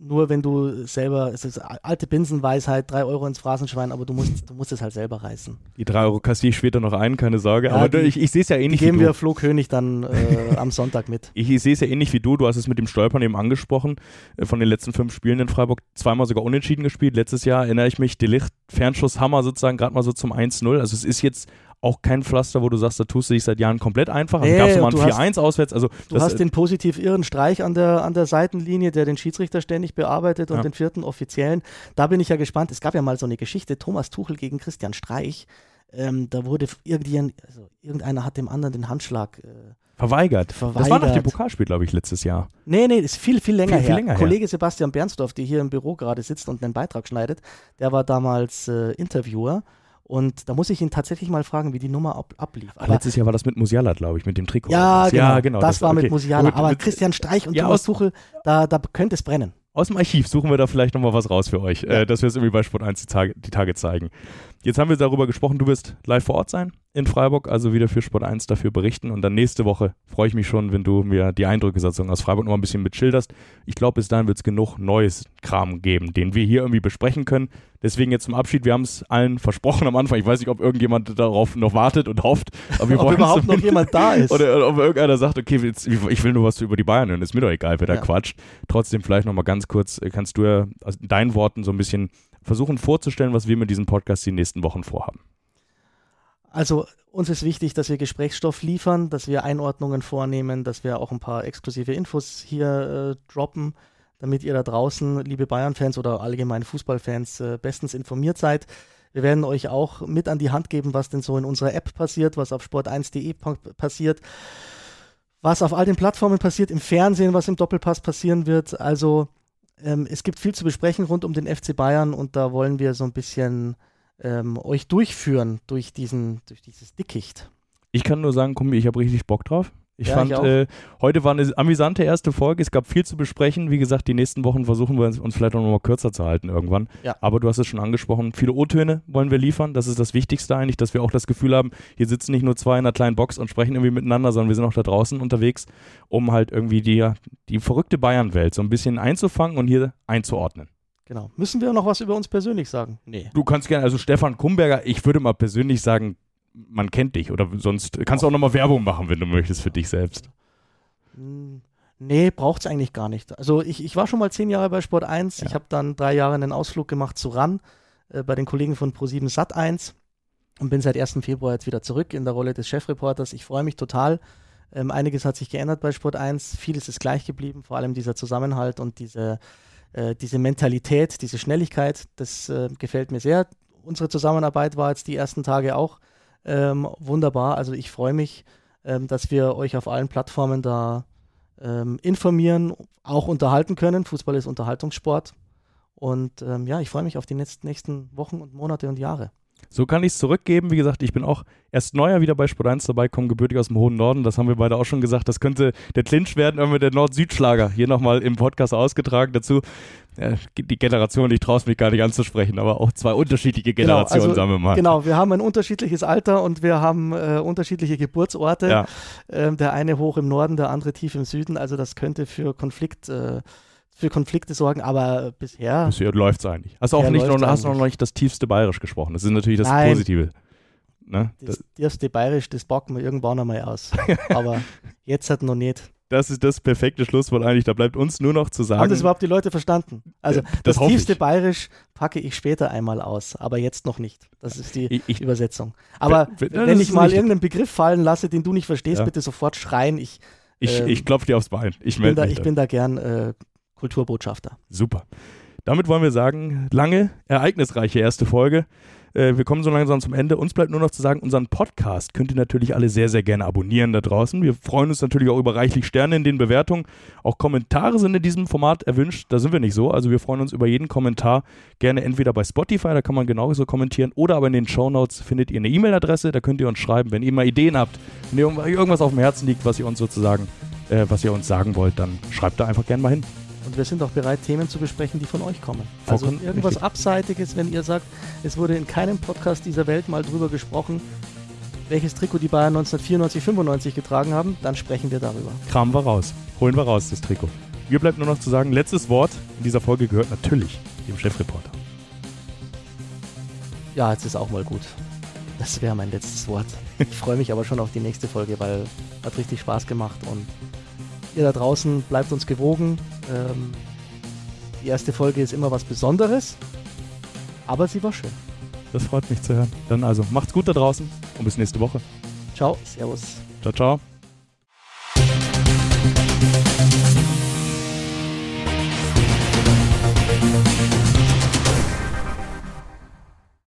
nur wenn du selber, es ist alte Binsenweisheit, drei Euro ins Phrasenschwein, aber du musst, du musst es halt selber reißen. Die drei Euro kassiere ich später noch ein, keine Sorge. Ja, aber die, ich, ich sehe es ja ähnlich die geben wie du. wir Flo König dann äh, am Sonntag mit. Ich, ich sehe es ja ähnlich wie du. Du hast es mit dem Stolpern eben angesprochen. Äh, von den letzten fünf Spielen in Freiburg zweimal sogar unentschieden gespielt. Letztes Jahr erinnere ich mich, Delicht, Fernschusshammer sozusagen gerade mal so zum 1-0. Also es ist jetzt auch kein Pflaster, wo du sagst, da tust du dich seit Jahren komplett einfach. Also nee, gab es mal ein 4-1 auswärts. Also du hast den positiv irren Streich an der, an der Seitenlinie, der den Schiedsrichter ständig bearbeitet und ja. den vierten Offiziellen. Da bin ich ja gespannt. Es gab ja mal so eine Geschichte, Thomas Tuchel gegen Christian Streich. Ähm, da wurde also irgendeiner hat dem anderen den Handschlag äh, Verweigert. Verweigert. Das war nach dem Pokalspiel, glaube ich, letztes Jahr. Nee, nee, ist viel, viel länger viel, her. Viel länger Kollege her. Sebastian Bernsdorf, der hier im Büro gerade sitzt und einen Beitrag schneidet, der war damals äh, Interviewer und da muss ich ihn tatsächlich mal fragen, wie die Nummer ab, ablief. Aber letztes Jahr war das mit Musiala, glaube ich, mit dem Trikot. Ja, genau. Ja, genau das, das, war okay. mit Musiala. Aber Christian Streich und ja, Thomas Tuchel, da, da könnte es brennen. Aus dem Archiv suchen wir da vielleicht nochmal was raus für euch, ja. äh, dass wir es irgendwie bei Sport 1 die Tage, die Tage zeigen. Jetzt haben wir darüber gesprochen, du wirst live vor Ort sein in Freiburg, also wieder für Sport 1 dafür berichten. Und dann nächste Woche freue ich mich schon, wenn du mir die Eindrücke sozusagen aus Freiburg noch ein bisschen mitschilderst. Ich glaube, bis dahin wird es genug neues Kram geben, den wir hier irgendwie besprechen können. Deswegen jetzt zum Abschied, wir haben es allen versprochen am Anfang. Ich weiß nicht, ob irgendjemand darauf noch wartet und hofft. Aber wir ob überhaupt noch jemand da ist. Oder ob irgendeiner sagt, okay, jetzt, ich will nur was über die Bayern hören. Ist mir doch egal, wer da quatscht. Trotzdem vielleicht nochmal ganz kurz, äh, kannst du ja in deinen Worten so ein bisschen versuchen vorzustellen, was wir mit diesem Podcast die nächsten Wochen vorhaben. Also uns ist wichtig, dass wir Gesprächsstoff liefern, dass wir Einordnungen vornehmen, dass wir auch ein paar exklusive Infos hier äh, droppen, damit ihr da draußen, liebe Bayern-Fans oder allgemein Fußballfans, äh, bestens informiert seid. Wir werden euch auch mit an die Hand geben, was denn so in unserer App passiert, was auf sport1.de passiert, was auf all den Plattformen passiert, im Fernsehen, was im Doppelpass passieren wird. Also ähm, es gibt viel zu besprechen rund um den FC Bayern und da wollen wir so ein bisschen ähm, euch durchführen durch, diesen, durch dieses Dickicht. Ich kann nur sagen, komm, ich habe richtig Bock drauf. Ich ja, fand, ich äh, heute war eine amüsante erste Folge. Es gab viel zu besprechen. Wie gesagt, die nächsten Wochen versuchen wir uns vielleicht auch noch mal kürzer zu halten irgendwann. Ja. Aber du hast es schon angesprochen. Viele O-Töne wollen wir liefern. Das ist das Wichtigste eigentlich, dass wir auch das Gefühl haben, hier sitzen nicht nur zwei in einer kleinen Box und sprechen irgendwie miteinander, sondern wir sind auch da draußen unterwegs, um halt irgendwie die, die verrückte Bayern-Welt so ein bisschen einzufangen und hier einzuordnen. Genau. Müssen wir noch was über uns persönlich sagen? Nee. Du kannst gerne, also Stefan Kumberger, ich würde mal persönlich sagen, man kennt dich oder sonst kannst du auch nochmal Werbung machen, wenn du möchtest für dich selbst. Hm, nee, braucht es eigentlich gar nicht. Also ich, ich war schon mal zehn Jahre bei Sport 1. Ja. Ich habe dann drei Jahre einen Ausflug gemacht zu RAN äh, bei den Kollegen von Pro7 Sat 1 und bin seit 1. Februar jetzt wieder zurück in der Rolle des Chefreporters. Ich freue mich total. Ähm, einiges hat sich geändert bei Sport 1. Vieles ist gleich geblieben, vor allem dieser Zusammenhalt und diese, äh, diese Mentalität, diese Schnelligkeit. Das äh, gefällt mir sehr. Unsere Zusammenarbeit war jetzt die ersten Tage auch ähm, wunderbar. Also ich freue mich, ähm, dass wir euch auf allen Plattformen da ähm, informieren, auch unterhalten können. Fußball ist Unterhaltungssport. Und ähm, ja, ich freue mich auf die nächsten Wochen und Monate und Jahre. So kann ich es zurückgeben. Wie gesagt, ich bin auch erst neuer wieder bei Sport 1 dabei, komme gebürtig aus dem hohen Norden. Das haben wir beide auch schon gesagt. Das könnte der Clinch werden, wenn wir der Nord-Süd-Schlager hier nochmal im Podcast ausgetragen. Dazu ja, die Generation, ich traue es mich gar nicht anzusprechen, aber auch zwei unterschiedliche Generationen, genau, also, sagen wir mal. Genau, wir haben ein unterschiedliches Alter und wir haben äh, unterschiedliche Geburtsorte. Ja. Ähm, der eine hoch im Norden, der andere tief im Süden. Also das könnte für Konflikt. Äh, für Konflikte sorgen, aber bisher. Bisher läuft es eigentlich. Hast du auch nicht noch, hast noch nicht das tiefste Bayerisch gesprochen. Das ist natürlich das Nein. Positive. Ne? Das tiefste Bayerisch, das backen wir irgendwann einmal aus. aber jetzt hat noch nicht. Das ist das perfekte Schlusswort eigentlich. Da bleibt uns nur noch zu sagen. Haben das überhaupt die Leute verstanden? Also das das, tiefste ich. Bayerisch packe ich später einmal aus, aber jetzt noch nicht. Das ist die Ich- ich- Übersetzung. Aber Wenn- das ich mal richtig. irgendeinen Begriff fallen lasse, den du nicht verstehst, Ja. bitte sofort schreien. Ich, ich, ähm, ich klopfe dir aufs Bein. Ich bin da, ich bin da gern äh, Kulturbotschafter. Super. Damit wollen wir sagen, lange, ereignisreiche erste Folge. Äh, wir kommen so langsam zum Ende. Uns bleibt nur noch zu sagen, unseren Podcast könnt ihr natürlich alle sehr, sehr gerne abonnieren da draußen. Wir freuen uns natürlich auch über reichlich Sterne in den Bewertungen. Auch Kommentare sind in diesem Format erwünscht. Da sind wir nicht so. Also wir freuen uns über jeden Kommentar. Gerne entweder bei Spotify, da kann man genauso kommentieren, oder aber in den Shownotes findet ihr eine E-Mail-Adresse. Da könnt ihr uns schreiben, wenn ihr mal Ideen habt, wenn ihr irgend- irgendwas auf dem Herzen liegt, was ihr uns sozusagen, äh, was ihr uns sagen wollt, dann schreibt da einfach gerne mal hin. Und wir sind auch bereit, Themen zu besprechen, die von euch kommen. Also Vollkommen irgendwas richtig. Abseitiges, wenn ihr sagt, es wurde in keinem Podcast dieser Welt mal drüber gesprochen, welches Trikot die Bayern 1994, 95 getragen haben, dann sprechen wir darüber. kramen wir raus. Holen wir raus, das Trikot. Mir bleibt nur noch zu sagen, letztes Wort in dieser Folge gehört natürlich dem Chefreporter. Ja, jetzt ist auch mal gut. Das wäre mein letztes Wort. Ich freue mich aber schon auf die nächste Folge, weil hat richtig Spaß gemacht und ihr da draußen bleibt uns gewogen. Ähm, die erste Folge ist immer was Besonderes, aber sie war schön. Das freut mich zu hören. Dann also, macht's gut da draußen und bis nächste Woche. Ciao, Servus. Ciao, ciao.